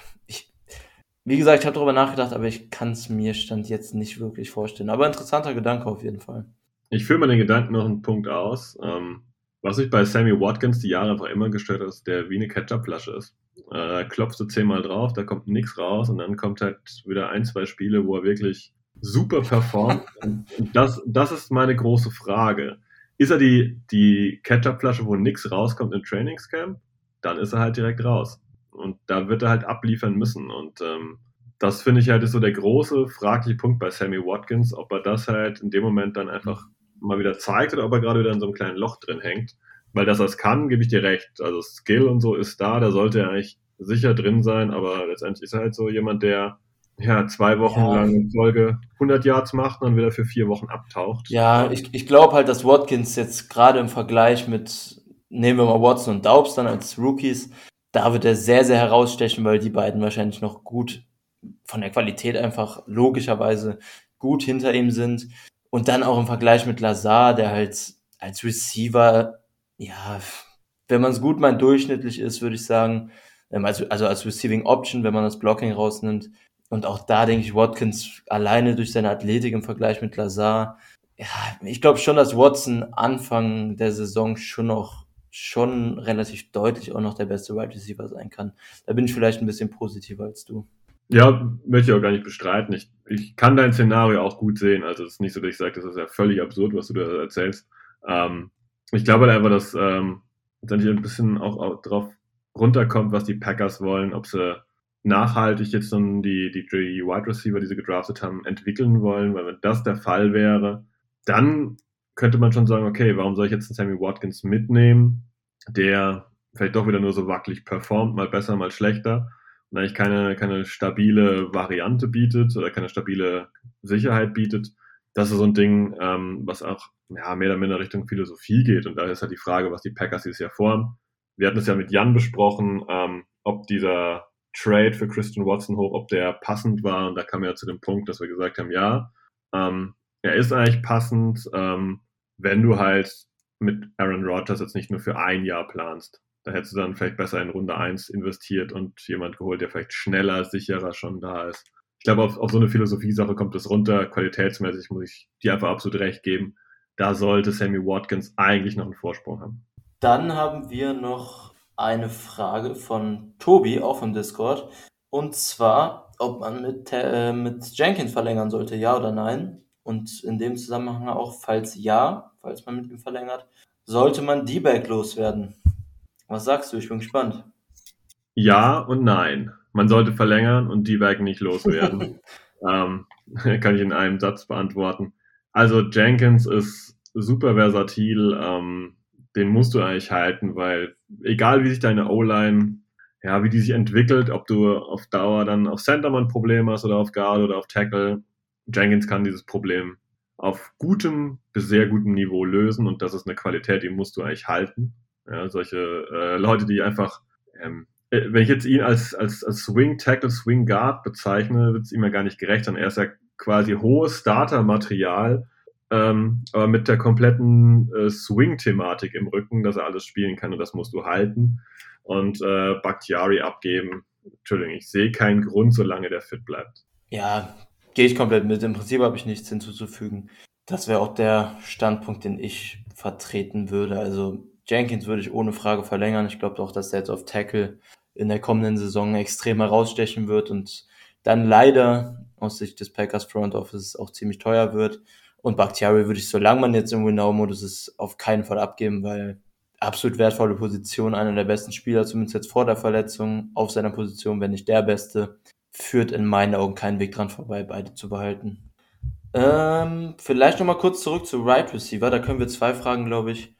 wie gesagt, ich habe darüber nachgedacht, aber ich kann es mir Stand jetzt nicht wirklich vorstellen. Aber interessanter Gedanke auf jeden Fall. Ich führe mal den Gedanken noch einen Punkt aus. Ähm, was mich bei Sammy Watkins die Jahre einfach immer gestört hat, ist, der wie eine Ketchup-Flasche ist. Äh, klopfst du zehnmal drauf, da kommt nichts raus und dann kommt halt wieder ein, zwei Spiele, wo er wirklich super performt. das, das ist meine große Frage. Ist er die, die Ketchup-Flasche, wo nichts rauskommt im Trainingscamp? Dann ist er halt direkt raus. Und da wird er halt abliefern müssen. Und ähm, das finde ich halt ist so der große fragliche Punkt bei Sammy Watkins, ob er das halt in dem Moment dann einfach mal wieder zeigt oder ob er gerade wieder in so einem kleinen Loch drin hängt. Weil dass er es kann, gebe ich dir recht. Also Skill und so ist da, da sollte er eigentlich sicher drin sein, aber letztendlich ist er halt so jemand, der ja, zwei Wochen ja. lang in Folge 100 Yards macht und dann wieder für vier Wochen abtaucht. Ja, ich, ich glaube halt, dass Watkins jetzt gerade im Vergleich mit, nehmen wir mal Watson und Daubs dann als Rookies, da wird er sehr, sehr herausstechen, weil die beiden wahrscheinlich noch gut von der Qualität einfach logischerweise gut hinter ihm sind. Und dann auch im Vergleich mit Lazar, der halt als Receiver, ja, wenn man es gut meint, durchschnittlich ist, würde ich sagen. Ähm, also, also als Receiving Option, wenn man das Blocking rausnimmt. Und auch da denke ich, Watkins alleine durch seine Athletik im Vergleich mit Lazar. Ja, ich glaube schon, dass Watson Anfang der Saison schon noch schon relativ deutlich auch noch der beste Wide Receiver sein kann. Da bin ich vielleicht ein bisschen positiver als du. Ja, möchte ich auch gar nicht bestreiten. Ich, ich kann dein Szenario auch gut sehen. Also es ist nicht so, dass ich sage, das ist ja völlig absurd, was du da erzählst. Ähm, ich glaube halt einfach, dass ähm, letztendlich ein bisschen auch, auch drauf runterkommt, was die Packers wollen, ob sie nachhaltig jetzt dann die, die, die Wide Receiver, die sie gedraftet haben, entwickeln wollen, weil wenn das der Fall wäre, dann könnte man schon sagen, okay, warum soll ich jetzt einen Sammy Watkins mitnehmen, der vielleicht doch wieder nur so wackelig performt, mal besser, mal schlechter und eigentlich keine, keine stabile Variante bietet oder keine stabile Sicherheit bietet. Das ist so ein Ding, ähm, was auch ja, mehr oder minder Richtung Philosophie geht. Und da ist halt die Frage, was die Packers dieses Jahr vorhaben. Wir hatten es ja mit Jan besprochen, ähm, ob dieser Trade für Christian Watson hoch, ob der passend war. Und da kam ja zu dem Punkt, dass wir gesagt haben, ja, ähm, er ist eigentlich passend, ähm, wenn du halt mit Aaron Rodgers jetzt nicht nur für ein Jahr planst. Da hättest du dann vielleicht besser in Runde 1 investiert und jemand geholt, der vielleicht schneller, sicherer schon da ist. Ich glaube, auf, auf so eine Philosophie-Sache kommt es runter. Qualitätsmäßig muss ich dir einfach absolut recht geben. Da sollte Sammy Watkins eigentlich noch einen Vorsprung haben. Dann haben wir noch eine Frage von Tobi, auch im Discord. Und zwar, ob man mit, äh, mit Jenkins verlängern sollte, ja oder nein. Und in dem Zusammenhang auch, falls ja, falls man mit ihm verlängert, sollte man D-Bag loswerden. Was sagst du? Ich bin gespannt. Ja und nein. Man sollte verlängern und die Werke nicht loswerden. ähm, kann ich in einem Satz beantworten. Also Jenkins ist super versatil. Ähm, den musst du eigentlich halten, weil egal wie sich deine O-Line, ja, wie die sich entwickelt, ob du auf Dauer dann auf Centerman Problem hast oder auf Guard oder auf Tackle, Jenkins kann dieses Problem auf gutem bis sehr gutem Niveau lösen und das ist eine Qualität, die musst du eigentlich halten. Ja, solche äh, Leute, die einfach, ähm, äh, wenn ich jetzt ihn als, als, als Swing Tackle, Swing Guard bezeichne, wird es ihm ja gar nicht gerecht, sondern er ist ja quasi hohes Starter-Material, ähm, aber mit der kompletten äh, Swing-Thematik im Rücken, dass er alles spielen kann und das musst du halten und äh, Bakhtiari abgeben. Entschuldigung, ich sehe keinen Grund, solange der fit bleibt. Ja, gehe ich komplett mit. Im Prinzip habe ich nichts hinzuzufügen. Das wäre auch der Standpunkt, den ich vertreten würde. Also Jenkins würde ich ohne Frage verlängern. Ich glaube auch, dass der jetzt auf Tackle in der kommenden Saison extrem herausstechen wird und dann leider aus Sicht des Packers Front Office auch ziemlich teuer wird. Und Bakhtiari würde ich, solange man jetzt im Winnow-Modus ist, auf keinen Fall abgeben, weil absolut wertvolle Position, einer der besten Spieler, zumindest jetzt vor der Verletzung, auf seiner Position, wenn nicht der Beste, führt in meinen Augen keinen Weg dran vorbei, beide zu behalten. Ähm, vielleicht nochmal kurz zurück zu Right Receiver, da können wir zwei Fragen, glaube ich,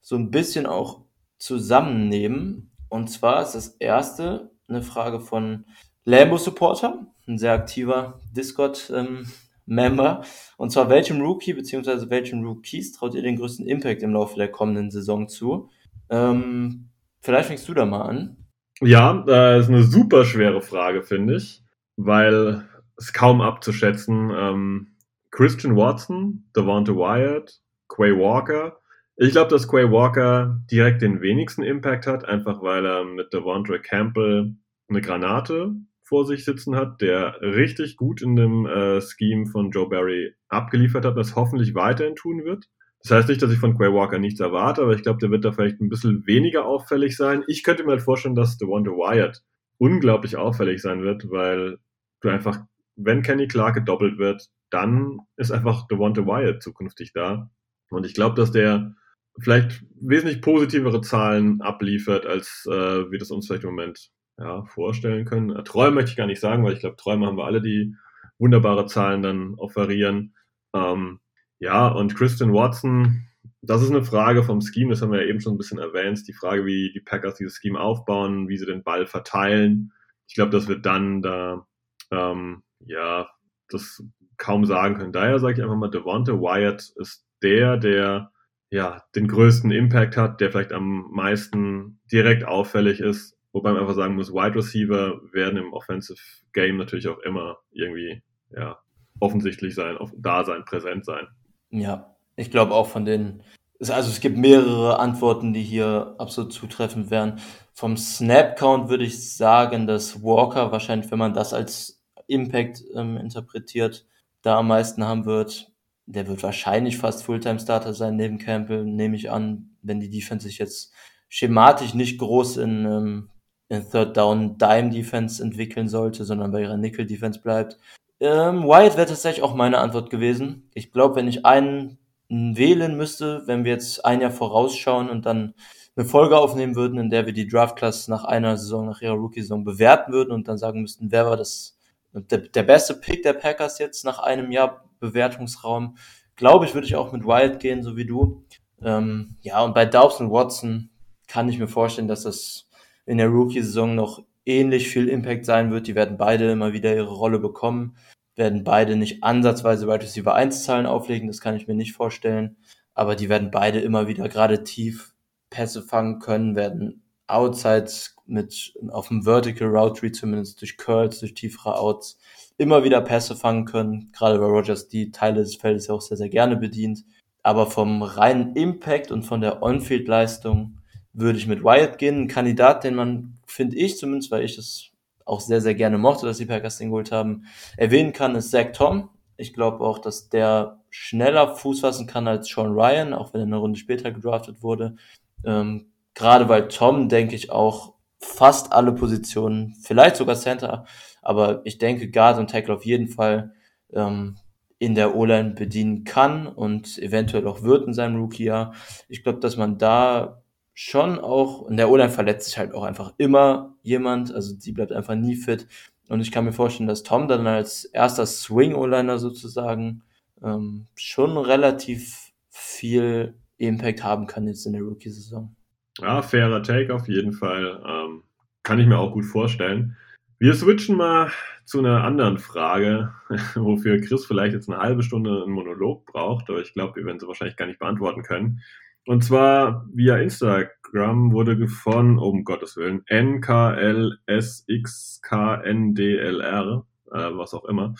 so ein bisschen auch zusammennehmen. Und zwar ist das erste eine Frage von Lambo Supporter, ein sehr aktiver Discord-Member. Ähm, und zwar, welchem Rookie bzw. welchen Rookies traut ihr den größten Impact im Laufe der kommenden Saison zu? Ähm, vielleicht fängst du da mal an. Ja, das ist eine super schwere Frage, finde ich, weil es kaum abzuschätzen. Ähm, Christian Watson, Devonta Wyatt, Quay Walker, ich glaube, dass Quay Walker direkt den wenigsten Impact hat, einfach weil er mit Devontre Campbell eine Granate vor sich sitzen hat, der richtig gut in dem äh, Scheme von Joe Barry abgeliefert hat, das hoffentlich weiterhin tun wird. Das heißt nicht, dass ich von Quay Walker nichts erwarte, aber ich glaube, der wird da vielleicht ein bisschen weniger auffällig sein. Ich könnte mir halt vorstellen, dass Devonta Wyatt unglaublich auffällig sein wird, weil du einfach, wenn Kenny Clark gedoppelt wird, dann ist einfach Devonta Wyatt zukünftig da. Und ich glaube, dass der vielleicht wesentlich positivere Zahlen abliefert, als äh, wir das uns vielleicht im Moment ja, vorstellen können. Äh, Träume möchte ich gar nicht sagen, weil ich glaube, Träume haben wir alle, die wunderbare Zahlen dann offerieren. Ähm, ja, und Christian Watson, das ist eine Frage vom Scheme, das haben wir ja eben schon ein bisschen erwähnt, die Frage, wie die Packers dieses Scheme aufbauen, wie sie den Ball verteilen. Ich glaube, dass wir dann da, ähm, ja, das kaum sagen können. Daher sage ich einfach mal, Devonta Wyatt ist der, der ja, den größten Impact hat, der vielleicht am meisten direkt auffällig ist. Wobei man einfach sagen muss, Wide Receiver werden im Offensive Game natürlich auch immer irgendwie, ja, offensichtlich sein, da sein, präsent sein. Ja, ich glaube auch von den, also es gibt mehrere Antworten, die hier absolut zutreffend wären. Vom Snap Count würde ich sagen, dass Walker wahrscheinlich, wenn man das als Impact ähm, interpretiert, da am meisten haben wird der wird wahrscheinlich fast Fulltime-Starter sein neben Campbell, nehme ich an, wenn die Defense sich jetzt schematisch nicht groß in, ähm, in Third Down Dime Defense entwickeln sollte, sondern bei ihrer Nickel Defense bleibt. Ähm, Wyatt wäre tatsächlich auch meine Antwort gewesen. Ich glaube, wenn ich einen wählen müsste, wenn wir jetzt ein Jahr vorausschauen und dann eine Folge aufnehmen würden, in der wir die Draft Class nach einer Saison, nach ihrer Rookie-Saison bewerten würden und dann sagen müssten, wer war das, der, der beste Pick der Packers jetzt nach einem Jahr Bewertungsraum. Glaube ich, würde ich auch mit Wild gehen, so wie du. Ähm, ja, und bei Daubs und Watson kann ich mir vorstellen, dass das in der Rookie-Saison noch ähnlich viel Impact sein wird. Die werden beide immer wieder ihre Rolle bekommen, werden beide nicht ansatzweise Wide Receiver 1 Zahlen auflegen, das kann ich mir nicht vorstellen. Aber die werden beide immer wieder gerade tief Pässe fangen können, werden Outsides mit auf dem Vertical Route Tree zumindest durch Curls, durch tiefere Outs immer wieder Pässe fangen können. Gerade bei Rogers die Teile des Feldes ja auch sehr, sehr gerne bedient. Aber vom reinen Impact und von der On-Field-Leistung würde ich mit Wyatt gehen. Ein Kandidat, den man, finde ich zumindest, weil ich das auch sehr, sehr gerne mochte, dass die Packers den geholt haben, erwähnen kann, ist Zach Tom. Ich glaube auch, dass der schneller Fuß fassen kann als Sean Ryan, auch wenn er eine Runde später gedraftet wurde. Ähm, gerade weil Tom, denke ich, auch fast alle Positionen, vielleicht sogar Center, aber ich denke, Guard und Tackle auf jeden Fall ähm, in der O-Line bedienen kann und eventuell auch wird in seinem Rookie-Jahr. Ich glaube, dass man da schon auch, in der O-Line verletzt sich halt auch einfach immer jemand, also die bleibt einfach nie fit. Und ich kann mir vorstellen, dass Tom dann als erster Swing-O-Liner sozusagen ähm, schon relativ viel Impact haben kann jetzt in der Rookie-Saison. Ja, fairer Take auf jeden Fall. Ähm, kann ich mir auch gut vorstellen. Wir switchen mal zu einer anderen Frage, wofür Chris vielleicht jetzt eine halbe Stunde einen Monolog braucht, aber ich glaube, wir werden sie wahrscheinlich gar nicht beantworten können. Und zwar via Instagram wurde von, um Gottes Willen, NKLSXKNDLR, äh, was auch immer,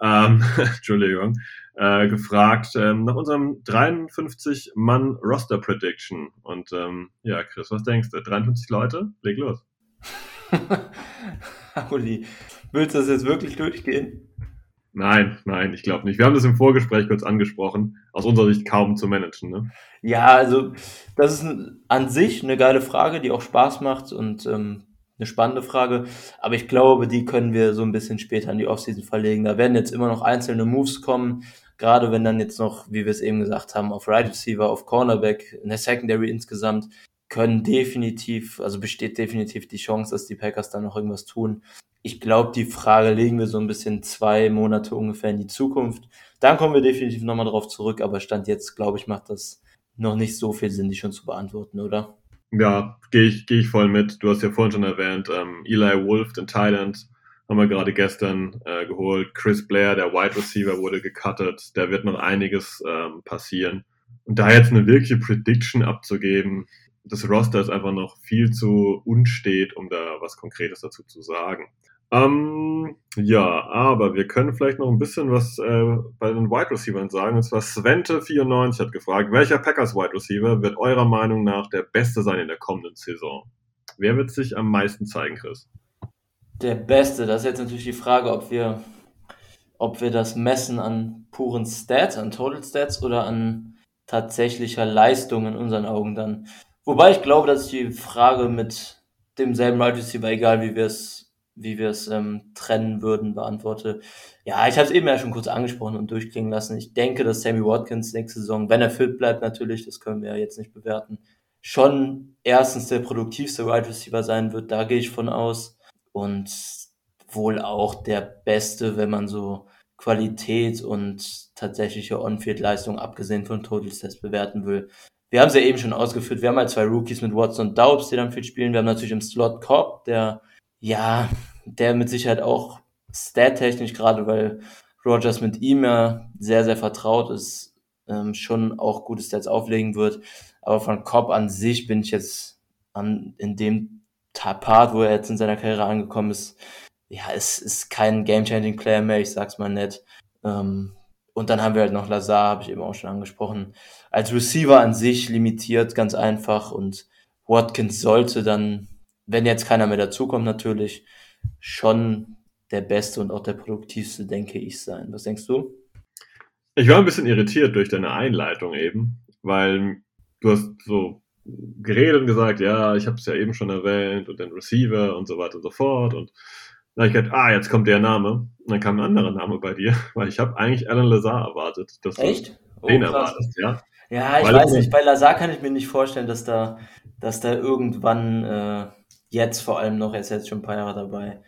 ähm, Entschuldigung, äh, gefragt ähm, nach unserem 53-Mann-Roster-Prediction. Und ähm, ja, Chris, was denkst du? 53 Leute? Leg los. Uli, willst du das jetzt wirklich durchgehen? Nein, nein, ich glaube nicht. Wir haben das im Vorgespräch kurz angesprochen. Aus unserer Sicht kaum zu managen. Ne? Ja, also das ist an sich eine geile Frage, die auch Spaß macht und ähm, eine spannende Frage. Aber ich glaube, die können wir so ein bisschen später in die Offseason verlegen. Da werden jetzt immer noch einzelne Moves kommen. Gerade wenn dann jetzt noch, wie wir es eben gesagt haben, auf Right Receiver, auf Cornerback, in der Secondary insgesamt, können definitiv, also besteht definitiv die Chance, dass die Packers dann noch irgendwas tun. Ich glaube, die Frage legen wir so ein bisschen zwei Monate ungefähr in die Zukunft. Dann kommen wir definitiv nochmal drauf zurück, aber Stand jetzt, glaube ich, macht das noch nicht so viel Sinn, die schon zu beantworten, oder? Ja, gehe ich, geh ich voll mit. Du hast ja vorhin schon erwähnt, ähm, Eli Wolf, den Thailand, haben wir gerade gestern äh, geholt. Chris Blair, der Wide Receiver, wurde gecuttet. Da wird noch einiges ähm, passieren. Und da jetzt eine wirkliche Prediction abzugeben, das Roster ist einfach noch viel zu unstet, um da was Konkretes dazu zu sagen. Ähm, ja, aber wir können vielleicht noch ein bisschen was äh, bei den Wide Receivers sagen. Und zwar Svente94 hat gefragt, welcher Packers Wide Receiver wird eurer Meinung nach der beste sein in der kommenden Saison? Wer wird sich am meisten zeigen, Chris? Der Beste, das ist jetzt natürlich die Frage, ob wir, ob wir das messen an puren Stats, an Total Stats oder an tatsächlicher Leistung in unseren Augen dann. Wobei ich glaube, dass ich die Frage mit demselben Wide Receiver, egal wie wir es, wie wir es ähm, trennen würden, beantworte. Ja, ich habe es eben ja schon kurz angesprochen und durchklingen lassen. Ich denke, dass Sammy Watkins nächste Saison, wenn er fit bleibt natürlich, das können wir ja jetzt nicht bewerten, schon erstens der produktivste Wide Receiver sein wird. Da gehe ich von aus und wohl auch der Beste, wenn man so Qualität und tatsächliche On-Field-Leistung abgesehen von Totals Test bewerten will. Wir haben es ja eben schon ausgeführt. Wir haben halt zwei Rookies mit Watson und Daubs, die dann viel spielen. Wir haben natürlich im Slot Cobb, der, ja, der mit Sicherheit auch stat-technisch, gerade weil Rogers mit ihm ja sehr, sehr vertraut ist, ähm, schon auch gute Stats auflegen wird. Aber von Cobb an sich bin ich jetzt an, in dem Part, wo er jetzt in seiner Karriere angekommen ist, ja, es ist kein Game-Changing-Player mehr, ich sag's mal nett. Ähm, und dann haben wir halt noch Lazar, habe ich eben auch schon angesprochen. Als Receiver an sich limitiert, ganz einfach. Und Watkins sollte dann, wenn jetzt keiner mehr dazukommt, natürlich schon der beste und auch der produktivste, denke ich, sein. Was denkst du? Ich war ein bisschen irritiert durch deine Einleitung eben, weil du hast so geredet und gesagt, ja, ich habe es ja eben schon erwähnt und den Receiver und so weiter und so fort. Und dann habe ich gedacht, ah, jetzt kommt der Name. Und dann kam ein anderer Name bei dir, weil ich habe eigentlich Alan Lazar erwartet. Echt? Du den oh, erwartest, ja. Ja, ich weil weiß nicht, bei Lazar kann ich mir nicht vorstellen, dass da, dass da irgendwann äh, jetzt vor allem noch, er ist jetzt schon ein paar Jahre dabei,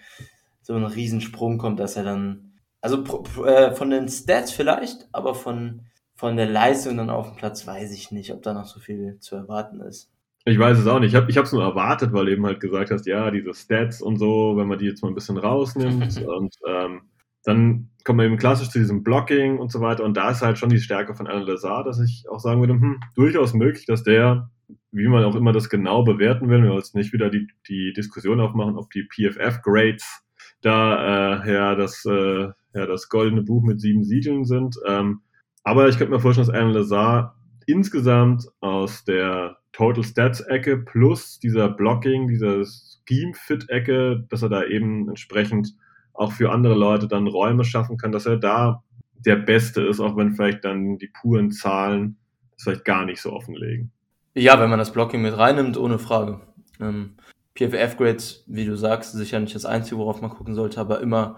so ein Riesensprung kommt, dass er dann, also äh, von den Stats vielleicht, aber von von der Leistung dann auf dem Platz weiß ich nicht, ob da noch so viel zu erwarten ist. Ich weiß es auch nicht. Ich habe es nur erwartet, weil du eben halt gesagt hast, ja, diese Stats und so, wenn man die jetzt mal ein bisschen rausnimmt und ähm, dann kommt man eben klassisch zu diesem Blocking und so weiter und da ist halt schon die Stärke von Alan Lazar, dass ich auch sagen würde, hm, durchaus möglich, dass der, wie man auch immer das genau bewerten will, wir wollen jetzt nicht wieder die, die Diskussion aufmachen, ob die PFF-Grades da äh, ja, das, äh, ja das goldene Buch mit sieben Siegeln sind. Ähm, aber ich könnte mir vorstellen, dass Alan Lazar insgesamt aus der Total Stats Ecke plus dieser Blocking, dieser Scheme Fit Ecke, dass er da eben entsprechend auch für andere Leute dann Räume schaffen kann, dass er da der Beste ist, auch wenn vielleicht dann die puren Zahlen das vielleicht gar nicht so offenlegen. Ja, wenn man das Blocking mit reinnimmt, ohne Frage. Ähm, PFF-Grades, wie du sagst, sicher nicht das Einzige, worauf man gucken sollte, aber immer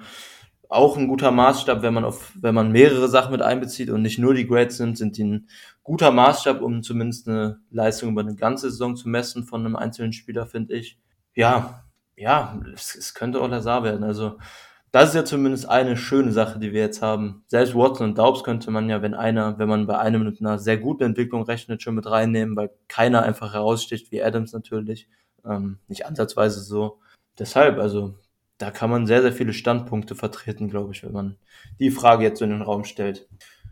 auch ein guter Maßstab, wenn man auf, wenn man mehrere Sachen mit einbezieht und nicht nur die Grades nimmt, sind die ein guter Maßstab, um zumindest eine Leistung über eine ganze Saison zu messen von einem einzelnen Spieler, finde ich. Ja, ja, es, es könnte auch Lazar werden. Also, das ist ja zumindest eine schöne Sache, die wir jetzt haben. Selbst Watson und Daubs könnte man ja, wenn einer, wenn man bei einem mit einer sehr guten Entwicklung rechnet, schon mit reinnehmen, weil keiner einfach heraussticht, wie Adams natürlich. Ähm, nicht ansatzweise so. Deshalb, also da kann man sehr, sehr viele Standpunkte vertreten, glaube ich, wenn man die Frage jetzt so in den Raum stellt.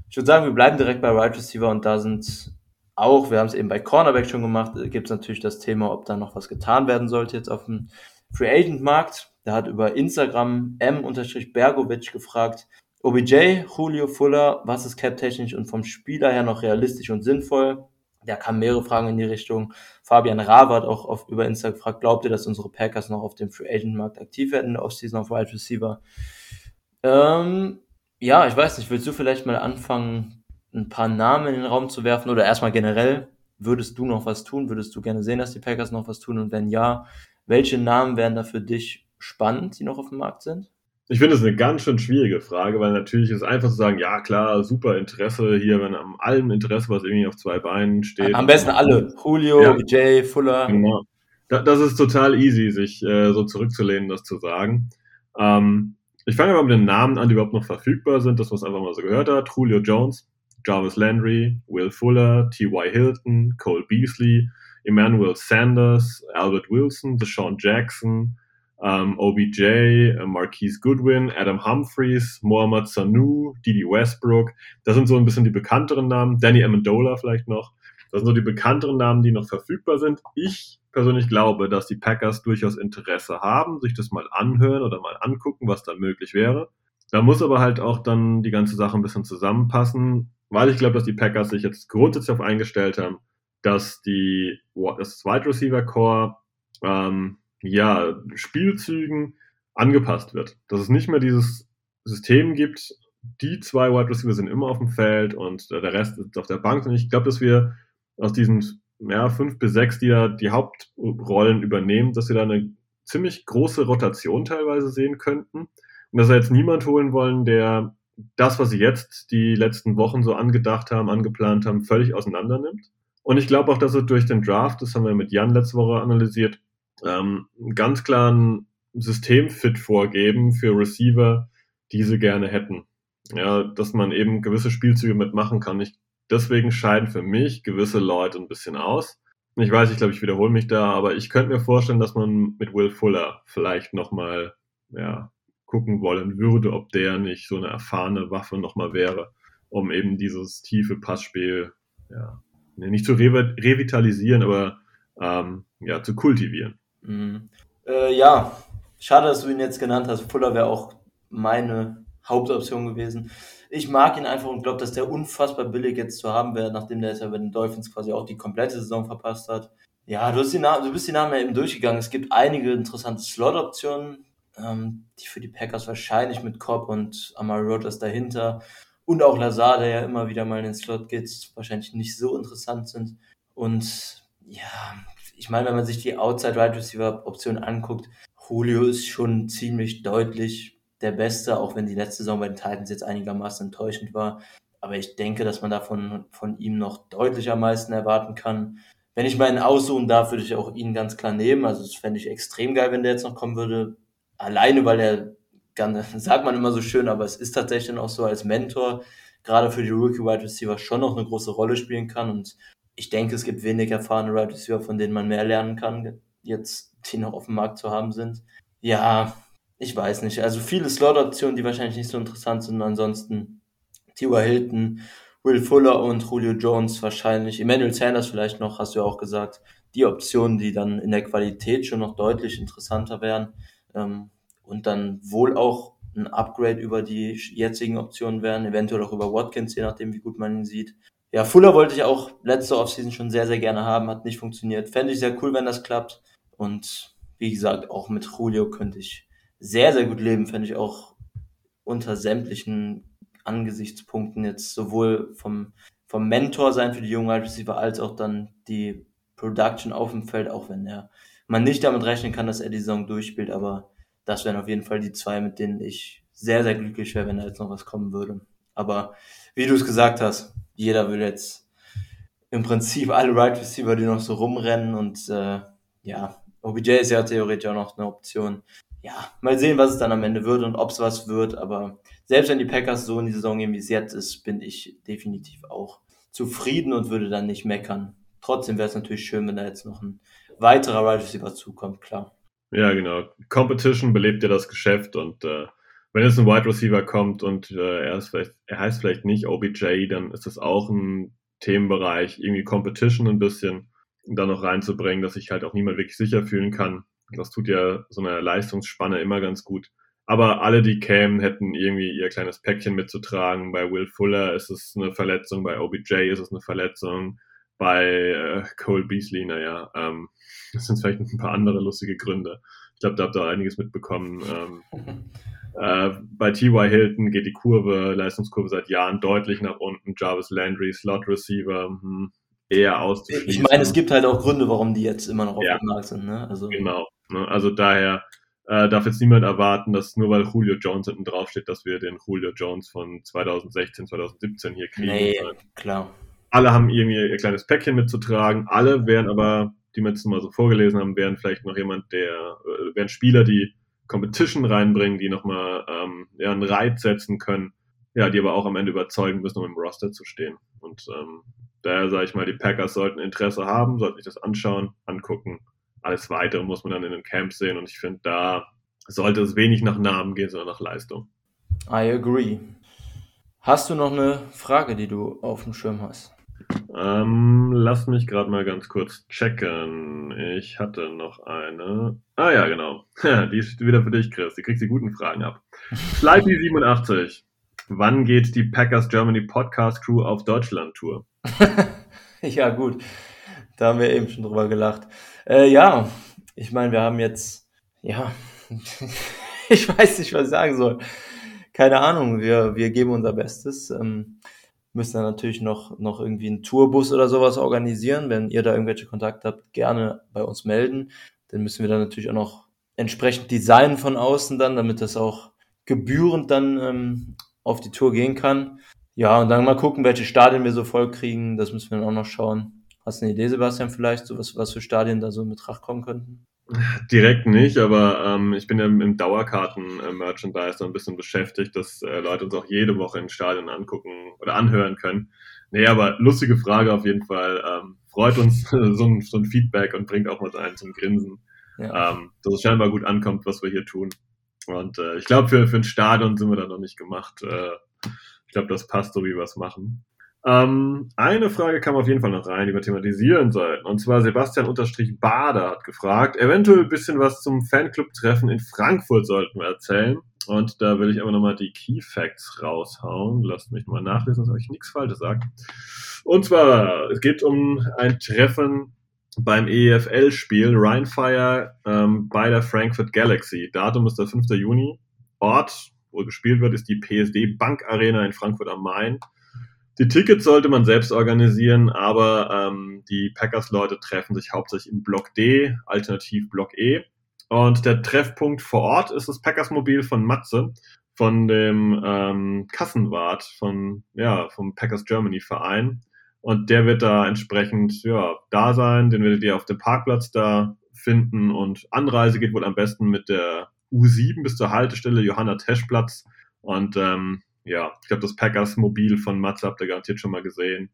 Ich würde sagen, wir bleiben direkt bei Right Receiver und da sind auch, wir haben es eben bei Cornerback schon gemacht, gibt es natürlich das Thema, ob da noch was getan werden sollte jetzt auf dem Free Agent Markt. Da hat über Instagram m-bergovic gefragt, OBJ, Julio Fuller, was ist cap-technisch und vom Spieler her noch realistisch und sinnvoll? Da kamen mehrere Fragen in die Richtung. Fabian hat auch auf, über Insta gefragt, glaubt ihr, dass unsere Packers noch auf dem Free Agent Markt aktiv werden in der Offseason auf Wide Receiver? Ähm, ja, ich weiß nicht, willst du vielleicht mal anfangen, ein paar Namen in den Raum zu werfen oder erstmal generell? Würdest du noch was tun? Würdest du gerne sehen, dass die Packers noch was tun? Und wenn ja, welche Namen wären da für dich spannend, die noch auf dem Markt sind? Ich finde es eine ganz schön schwierige Frage, weil natürlich ist es einfach zu sagen, ja klar, super Interesse hier, wenn am allem Interesse, was irgendwie auf zwei Beinen steht. Am besten alle. Julio, ja. BJ, Fuller. Genau. Das ist total easy, sich äh, so zurückzulehnen, das zu sagen. Ähm, ich fange aber mit den Namen an, die überhaupt noch verfügbar sind, dass man es einfach mal so gehört hat. Julio Jones, Jarvis Landry, Will Fuller, T.Y. Hilton, Cole Beasley, Emmanuel Sanders, Albert Wilson, Deshaun Jackson, ähm, OBJ, äh, Marquise Goodwin, Adam Humphreys, Mohamed Sanu, Didi Westbrook. Das sind so ein bisschen die bekannteren Namen. Danny Amendola vielleicht noch. Das sind so die bekannteren Namen, die noch verfügbar sind. Ich persönlich glaube, dass die Packers durchaus Interesse haben, sich das mal anhören oder mal angucken, was da möglich wäre. Da muss aber halt auch dann die ganze Sache ein bisschen zusammenpassen, weil ich glaube, dass die Packers sich jetzt grundsätzlich darauf eingestellt haben, dass die das Wide Receiver Core ähm, ja, Spielzügen angepasst wird. Dass es nicht mehr dieses System gibt, die zwei Wide Receiver sind immer auf dem Feld und der Rest ist auf der Bank. Und ich glaube, dass wir aus diesen ja, fünf bis sechs, die da die Hauptrollen übernehmen, dass wir da eine ziemlich große Rotation teilweise sehen könnten. Und dass wir jetzt niemand holen wollen, der das, was sie jetzt die letzten Wochen so angedacht haben, angeplant haben, völlig auseinander nimmt. Und ich glaube auch, dass es durch den Draft, das haben wir mit Jan letzte Woche analysiert, ähm, einen ganz klaren Systemfit vorgeben für Receiver, die sie gerne hätten. Ja, dass man eben gewisse Spielzüge mitmachen kann. Ich, deswegen scheiden für mich gewisse Leute ein bisschen aus. Ich weiß, ich glaube, ich wiederhole mich da, aber ich könnte mir vorstellen, dass man mit Will Fuller vielleicht nochmal, ja, gucken wollen würde, ob der nicht so eine erfahrene Waffe nochmal wäre, um eben dieses tiefe Passspiel, ja, nicht zu re revitalisieren, aber ähm, ja, zu kultivieren. Mhm. Äh, ja, schade, dass du ihn jetzt genannt hast. Fuller wäre auch meine Hauptoption gewesen. Ich mag ihn einfach und glaube, dass der unfassbar billig jetzt zu haben wäre, nachdem der jetzt ja bei den Dolphins quasi auch die komplette Saison verpasst hat. Ja, du, hast die Namen, du bist die Namen ja eben durchgegangen. Es gibt einige interessante Slot-Optionen, ähm, die für die Packers wahrscheinlich mit Cobb und Amari Rogers dahinter und auch Lazar, der ja immer wieder mal in den Slot geht, wahrscheinlich nicht so interessant sind. Und ja, ich meine, wenn man sich die Outside Wide Receiver Option anguckt, Julio ist schon ziemlich deutlich der Beste, auch wenn die letzte Saison bei den Titans jetzt einigermaßen enttäuschend war. Aber ich denke, dass man davon von ihm noch deutlich am meisten erwarten kann. Wenn ich meinen aussuchen darf, würde ich auch ihn ganz klar nehmen. Also das fände ich extrem geil, wenn der jetzt noch kommen würde. Alleine, weil er, sagt man immer so schön, aber es ist tatsächlich dann auch so als Mentor, gerade für die Rookie Wide Receiver schon noch eine große Rolle spielen kann. Und ich denke, es gibt wenig erfahrene Wide Receiver, von denen man mehr lernen kann, jetzt die noch auf dem Markt zu haben sind. Ja, ich weiß nicht. Also viele Slot-Optionen, die wahrscheinlich nicht so interessant sind. Ansonsten T.Y. Hilton, Will Fuller und Julio Jones wahrscheinlich. Emmanuel Sanders vielleicht noch, hast du ja auch gesagt. Die Optionen, die dann in der Qualität schon noch deutlich interessanter wären. Ähm, und dann wohl auch ein Upgrade über die jetzigen Optionen wären, eventuell auch über Watkins, je nachdem, wie gut man ihn sieht. Ja, Fuller wollte ich auch letzte Offseason schon sehr, sehr gerne haben, hat nicht funktioniert. Fände ich sehr cool, wenn das klappt. Und wie gesagt, auch mit Julio könnte ich sehr, sehr gut leben. Fände ich auch unter sämtlichen Angesichtspunkten jetzt sowohl vom, vom Mentor sein für die jungen Wide Receiver als auch dann die Production auf dem Feld, auch wenn er man nicht damit rechnen kann, dass er die Saison durchspielt, aber das wären auf jeden Fall die zwei, mit denen ich sehr, sehr glücklich wäre, wenn da jetzt noch was kommen würde. Aber wie du es gesagt hast, jeder will jetzt im Prinzip alle Right Receiver, die noch so rumrennen und äh, ja, OBJ ist ja theoretisch auch noch eine Option. Ja, mal sehen, was es dann am Ende wird und ob es was wird, aber selbst wenn die Packers so in die Saison gehen, wie es jetzt ist, bin ich definitiv auch zufrieden und würde dann nicht meckern. Trotzdem wäre es natürlich schön, wenn da jetzt noch ein weiterer Right Receiver zukommt, klar. Ja, genau. Competition belebt ja das Geschäft und äh, wenn jetzt ein Wide Receiver kommt und äh, er, ist vielleicht, er heißt vielleicht nicht OBJ, dann ist das auch ein Themenbereich, irgendwie Competition ein bisschen da noch reinzubringen, dass sich halt auch niemand wirklich sicher fühlen kann. Das tut ja so eine Leistungsspanne immer ganz gut. Aber alle, die kämen, hätten irgendwie ihr kleines Päckchen mitzutragen. Bei Will Fuller ist es eine Verletzung, bei OBJ ist es eine Verletzung, bei äh, Cole Beasley, naja, ähm, das sind vielleicht ein paar andere lustige Gründe. Ich glaube, da habt ihr einiges mitbekommen. Ähm, äh, bei T.Y. Hilton geht die Kurve, Leistungskurve seit Jahren deutlich nach unten. Jarvis Landry, Slot Receiver, hm, eher auszuschließen. Ich meine, es gibt halt auch Gründe, warum die jetzt immer noch auf ja. dem Markt sind. Ne? Also, genau. Ne? Also daher äh, darf jetzt niemand erwarten, dass nur weil Julio Jones hinten draufsteht, dass wir den Julio Jones von 2016, 2017 hier kriegen. Nee, klar. Alle haben irgendwie ihr kleines Päckchen mitzutragen. Alle wären aber, die wir jetzt mal so vorgelesen haben, wären vielleicht noch jemand, der, äh, wären Spieler, die Competition reinbringen, die nochmal ähm, ja, einen Reiz setzen können, ja, die aber auch am Ende überzeugen müssen, um im Roster zu stehen. Und ähm, daher sage ich mal, die Packers sollten Interesse haben, sollten sich das anschauen, angucken alles weitere muss man dann in den Camps sehen und ich finde, da sollte es wenig nach Namen gehen, sondern nach Leistung. I agree. Hast du noch eine Frage, die du auf dem Schirm hast? Ähm, lass mich gerade mal ganz kurz checken. Ich hatte noch eine. Ah ja, genau. Die ist wieder für dich, Chris. Die kriegst die guten Fragen ab. Flighty87. Wann geht die Packers Germany Podcast Crew auf Deutschland Tour? ja, gut. Da haben wir eben schon drüber gelacht. Äh, ja, ich meine, wir haben jetzt, ja, ich weiß nicht, was ich sagen soll. Keine Ahnung, wir, wir geben unser Bestes. Ähm, müssen dann natürlich noch, noch irgendwie einen Tourbus oder sowas organisieren. Wenn ihr da irgendwelche Kontakte habt, gerne bei uns melden. Dann müssen wir dann natürlich auch noch entsprechend designen von außen dann, damit das auch gebührend dann ähm, auf die Tour gehen kann. Ja, und dann mal gucken, welche Stadien wir so voll kriegen. Das müssen wir dann auch noch schauen. Hast du eine Idee, Sebastian, vielleicht, so was, was für Stadien da so in Betracht kommen könnten? Direkt nicht, aber ähm, ich bin ja im Dauerkarten-Merchandise ein bisschen beschäftigt, dass äh, Leute uns auch jede Woche in Stadien angucken oder anhören können. Nee, aber lustige Frage auf jeden Fall. Ähm, freut uns so, ein, so ein Feedback und bringt auch was ein zum Grinsen. Ja. Ähm, dass es scheinbar gut ankommt, was wir hier tun. Und äh, ich glaube, für, für ein Stadion sind wir da noch nicht gemacht. Äh, ich glaube, das passt so, wie wir es machen. Ähm, eine Frage kam auf jeden Fall noch rein, die wir thematisieren sollten. Und zwar Sebastian-Bader hat gefragt, eventuell ein bisschen was zum Fanclub-Treffen in Frankfurt sollten wir erzählen. Und da will ich aber nochmal die Key Facts raushauen. Lasst mich mal nachlesen, dass ich nichts Falsches sage. Und zwar, es geht um ein Treffen beim EFL-Spiel Rheinfire ähm, bei der Frankfurt Galaxy. Datum ist der 5. Juni. Ort, wo gespielt wird, ist die PSD Bank Arena in Frankfurt am Main. Die Tickets sollte man selbst organisieren, aber ähm, die Packers-Leute treffen sich hauptsächlich in Block D, alternativ Block E. Und der Treffpunkt vor Ort ist das Packers-Mobil von Matze, von dem ähm, Kassenwart von, ja, vom Packers Germany Verein. Und der wird da entsprechend ja, da sein, den werdet ihr auf dem Parkplatz da finden. Und Anreise geht wohl am besten mit der U7 bis zur Haltestelle Johanna Teschplatz. Und ähm, ja, ich glaube, das Packers Mobil von Matze habt ihr garantiert schon mal gesehen.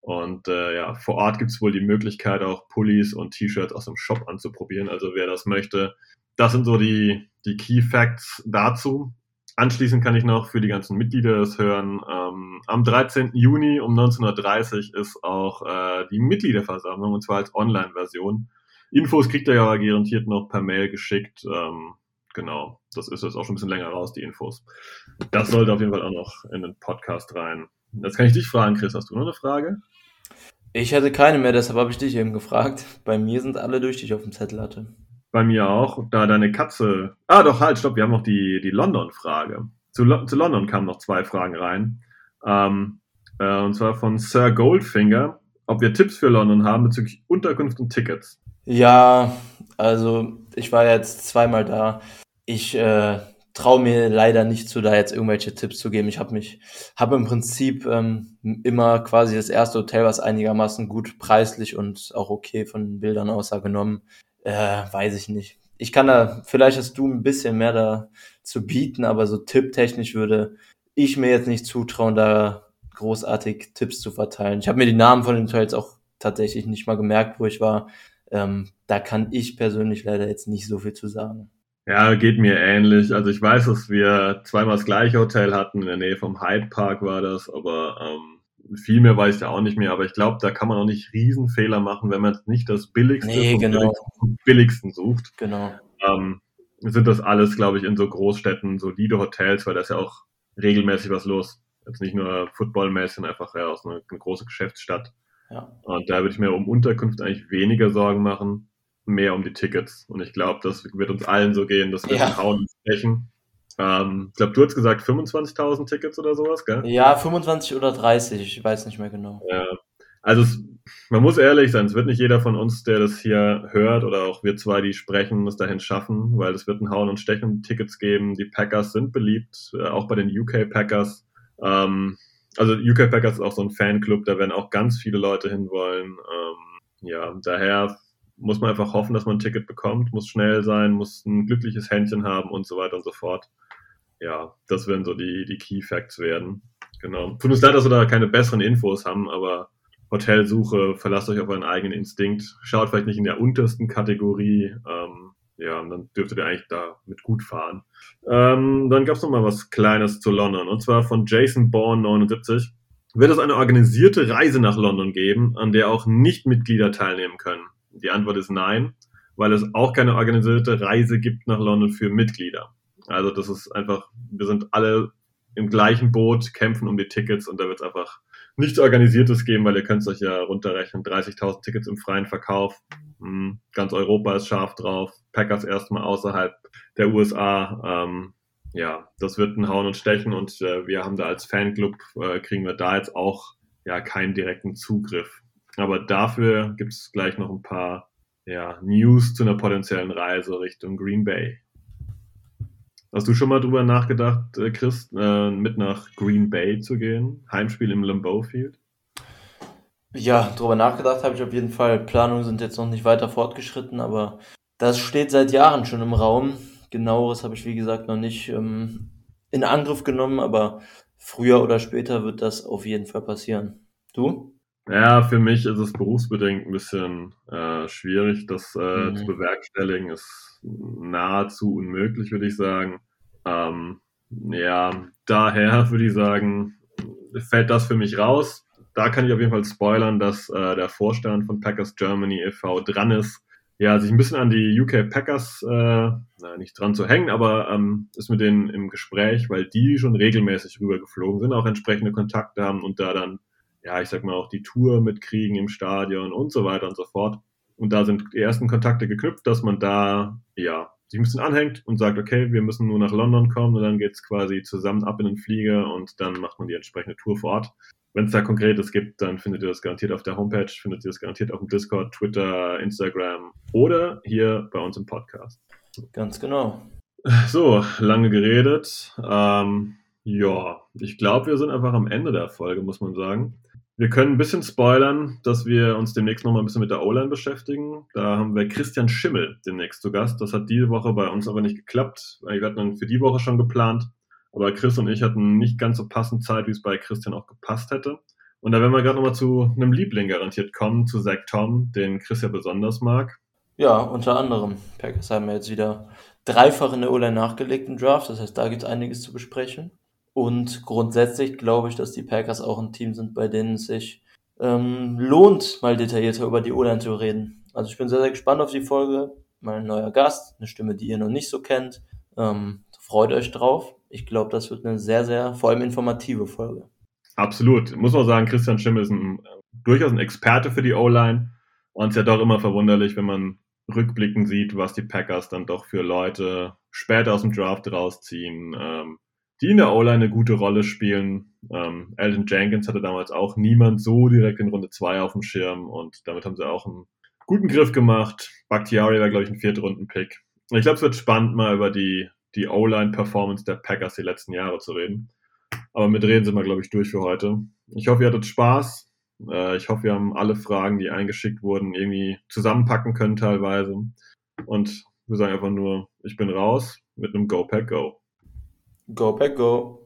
Und äh, ja, vor Ort gibt es wohl die Möglichkeit, auch Pullis und T-Shirts aus dem Shop anzuprobieren. Also wer das möchte, das sind so die, die Key Facts dazu. Anschließend kann ich noch für die ganzen Mitglieder das hören. Ähm, am 13. Juni um 19.30 Uhr ist auch äh, die Mitgliederversammlung und zwar als Online-Version. Infos kriegt ihr ja garantiert noch per Mail geschickt. Ähm, genau, das ist jetzt auch schon ein bisschen länger raus, die Infos. Das sollte auf jeden Fall auch noch in den Podcast rein. Jetzt kann ich dich fragen, Chris, hast du noch eine Frage? Ich hatte keine mehr, deshalb habe ich dich eben gefragt. Bei mir sind alle durch, die ich auf dem Zettel hatte. Bei mir auch, da deine Katze. Ah, doch, halt, stopp, wir haben noch die, die London-Frage. Zu, zu London kamen noch zwei Fragen rein. Ähm, äh, und zwar von Sir Goldfinger, ob wir Tipps für London haben bezüglich Unterkunft und Tickets. Ja, also ich war jetzt zweimal da. Ich äh, traue mir leider nicht zu, da jetzt irgendwelche Tipps zu geben. Ich habe mich, habe im Prinzip ähm, immer quasi das erste Hotel, was einigermaßen gut preislich und auch okay von Bildern aussah, genommen. Äh, weiß ich nicht. Ich kann da, vielleicht hast du ein bisschen mehr da zu bieten, aber so tipptechnisch würde ich mir jetzt nicht zutrauen, da großartig Tipps zu verteilen. Ich habe mir die Namen von den Hotels auch tatsächlich nicht mal gemerkt, wo ich war. Ähm, da kann ich persönlich leider jetzt nicht so viel zu sagen. Ja, geht mir ähnlich. Also ich weiß, dass wir zweimal das gleiche Hotel hatten, in der Nähe vom Hyde Park war das, aber ähm, viel mehr weiß ich da auch nicht mehr, aber ich glaube, da kann man auch nicht Riesenfehler machen, wenn man nicht das Billigste nee, genau. billigsten, billigsten, sucht. Genau. Ähm, sind das alles, glaube ich, in so Großstädten solide Hotels, weil da ist ja auch regelmäßig was los. Jetzt nicht nur footballmäßig, sondern einfach ja, aus einer, eine große Geschäftsstadt. Ja. Und da würde ich mir um Unterkunft eigentlich weniger Sorgen machen, mehr um die Tickets. Und ich glaube, das wird uns allen so gehen, dass wir ja. hauen und stechen. Ähm, ich glaube, du hast gesagt 25.000 Tickets oder sowas, gell? Ja, 25 oder 30, ich weiß nicht mehr genau. Ja. Also es, man muss ehrlich sein, es wird nicht jeder von uns, der das hier hört oder auch wir zwei, die sprechen, es dahin schaffen, weil es wird ein Hauen und Stechen Tickets geben. Die Packers sind beliebt, äh, auch bei den UK Packers. Ähm, also UK Packers ist auch so ein Fanclub, da werden auch ganz viele Leute hinwollen. Ähm, ja, daher muss man einfach hoffen, dass man ein Ticket bekommt, muss schnell sein, muss ein glückliches Händchen haben und so weiter und so fort. Ja, das werden so die, die Key Facts werden. Genau. Tut uns leid, dass wir da keine besseren Infos haben, aber Hotelsuche, verlasst euch auf euren eigenen Instinkt. Schaut vielleicht nicht in der untersten Kategorie. Ähm, ja, und dann dürftet ihr eigentlich da mit gut fahren. Ähm, dann gab es noch mal was Kleines zu London. Und zwar von Jason Bourne 79. Wird es eine organisierte Reise nach London geben, an der auch Nichtmitglieder teilnehmen können? Die Antwort ist nein, weil es auch keine organisierte Reise gibt nach London für Mitglieder. Also das ist einfach, wir sind alle im gleichen Boot, kämpfen um die Tickets und da wird es einfach nichts Organisiertes geben, weil ihr könnt es euch ja runterrechnen. 30.000 Tickets im freien Verkauf. Hm, ganz Europa ist scharf drauf. Packers erstmal außerhalb der USA. Ähm, ja, das wird ein Hauen und Stechen und äh, wir haben da als Fanclub, äh, kriegen wir da jetzt auch ja keinen direkten Zugriff. Aber dafür gibt es gleich noch ein paar ja, News zu einer potenziellen Reise Richtung Green Bay. Hast du schon mal drüber nachgedacht, äh, Chris, äh, mit nach Green Bay zu gehen? Heimspiel im Lambeau Field? Ja, drüber nachgedacht habe ich auf jeden Fall. Planungen sind jetzt noch nicht weiter fortgeschritten, aber das steht seit Jahren schon im Raum. Genaueres habe ich, wie gesagt, noch nicht ähm, in Angriff genommen, aber früher oder später wird das auf jeden Fall passieren. Du? Ja, für mich ist es berufsbedingt ein bisschen äh, schwierig, das äh, mhm. zu bewerkstelligen. Ist nahezu unmöglich, würde ich sagen. Ähm, ja, daher würde ich sagen, fällt das für mich raus. Da kann ich auf jeden Fall spoilern, dass äh, der Vorstand von Packers Germany e.V. dran ist, ja, sich ein bisschen an die UK Packers, äh, nicht dran zu hängen, aber ähm, ist mit denen im Gespräch, weil die schon regelmäßig rübergeflogen sind, auch entsprechende Kontakte haben und da dann ja, ich sag mal, auch die Tour mitkriegen im Stadion und so weiter und so fort. Und da sind die ersten Kontakte geknüpft, dass man da, ja, sich ein bisschen anhängt und sagt, okay, wir müssen nur nach London kommen und dann geht's quasi zusammen ab in den Flieger und dann macht man die entsprechende Tour vor Ort. Wenn es da Konkretes gibt, dann findet ihr das garantiert auf der Homepage, findet ihr das garantiert auf dem Discord, Twitter, Instagram oder hier bei uns im Podcast. Ganz genau. So, lange geredet. Ähm, ja, ich glaube, wir sind einfach am Ende der Folge, muss man sagen. Wir können ein bisschen spoilern, dass wir uns demnächst nochmal ein bisschen mit der O-Line beschäftigen. Da haben wir Christian Schimmel demnächst zu Gast. Das hat diese Woche bei uns aber nicht geklappt. Wir hatten dann für die Woche schon geplant. Aber Chris und ich hatten nicht ganz so passend Zeit, wie es bei Christian auch gepasst hätte. Und da werden wir gerade nochmal zu einem Liebling garantiert kommen, zu Zach Tom, den Chris ja besonders mag. Ja, unter anderem. Packers haben ja jetzt wieder dreifach in der O-Line nachgelegt im Draft. Das heißt, da gibt es einiges zu besprechen. Und grundsätzlich glaube ich, dass die Packers auch ein Team sind, bei denen es sich ähm, lohnt, mal detaillierter über die O-Line zu reden. Also ich bin sehr, sehr gespannt auf die Folge. Mal ein neuer Gast, eine Stimme, die ihr noch nicht so kennt. Ähm, freut euch drauf. Ich glaube, das wird eine sehr, sehr, vor allem informative Folge. Absolut. Muss man sagen, Christian Schimmel ist ein, durchaus ein Experte für die O-Line. Und es ist ja doch immer verwunderlich, wenn man rückblickend sieht, was die Packers dann doch für Leute später aus dem Draft rausziehen. Ähm, die in der O-Line eine gute Rolle spielen. Ähm, Elton Jenkins hatte damals auch niemand so direkt in Runde 2 auf dem Schirm und damit haben sie auch einen guten Griff gemacht. Bakhtiari war, glaube ich, ein Viertrunden-Pick. Ich glaube, es wird spannend, mal über die, die O-Line-Performance der Packers die letzten Jahre zu reden. Aber mit reden sind wir, glaube ich, durch für heute. Ich hoffe, ihr hattet Spaß. Äh, ich hoffe, wir haben alle Fragen, die eingeschickt wurden, irgendwie zusammenpacken können teilweise. Und wir sagen einfach nur, ich bin raus mit einem Go Pack Go. Go Pack Go.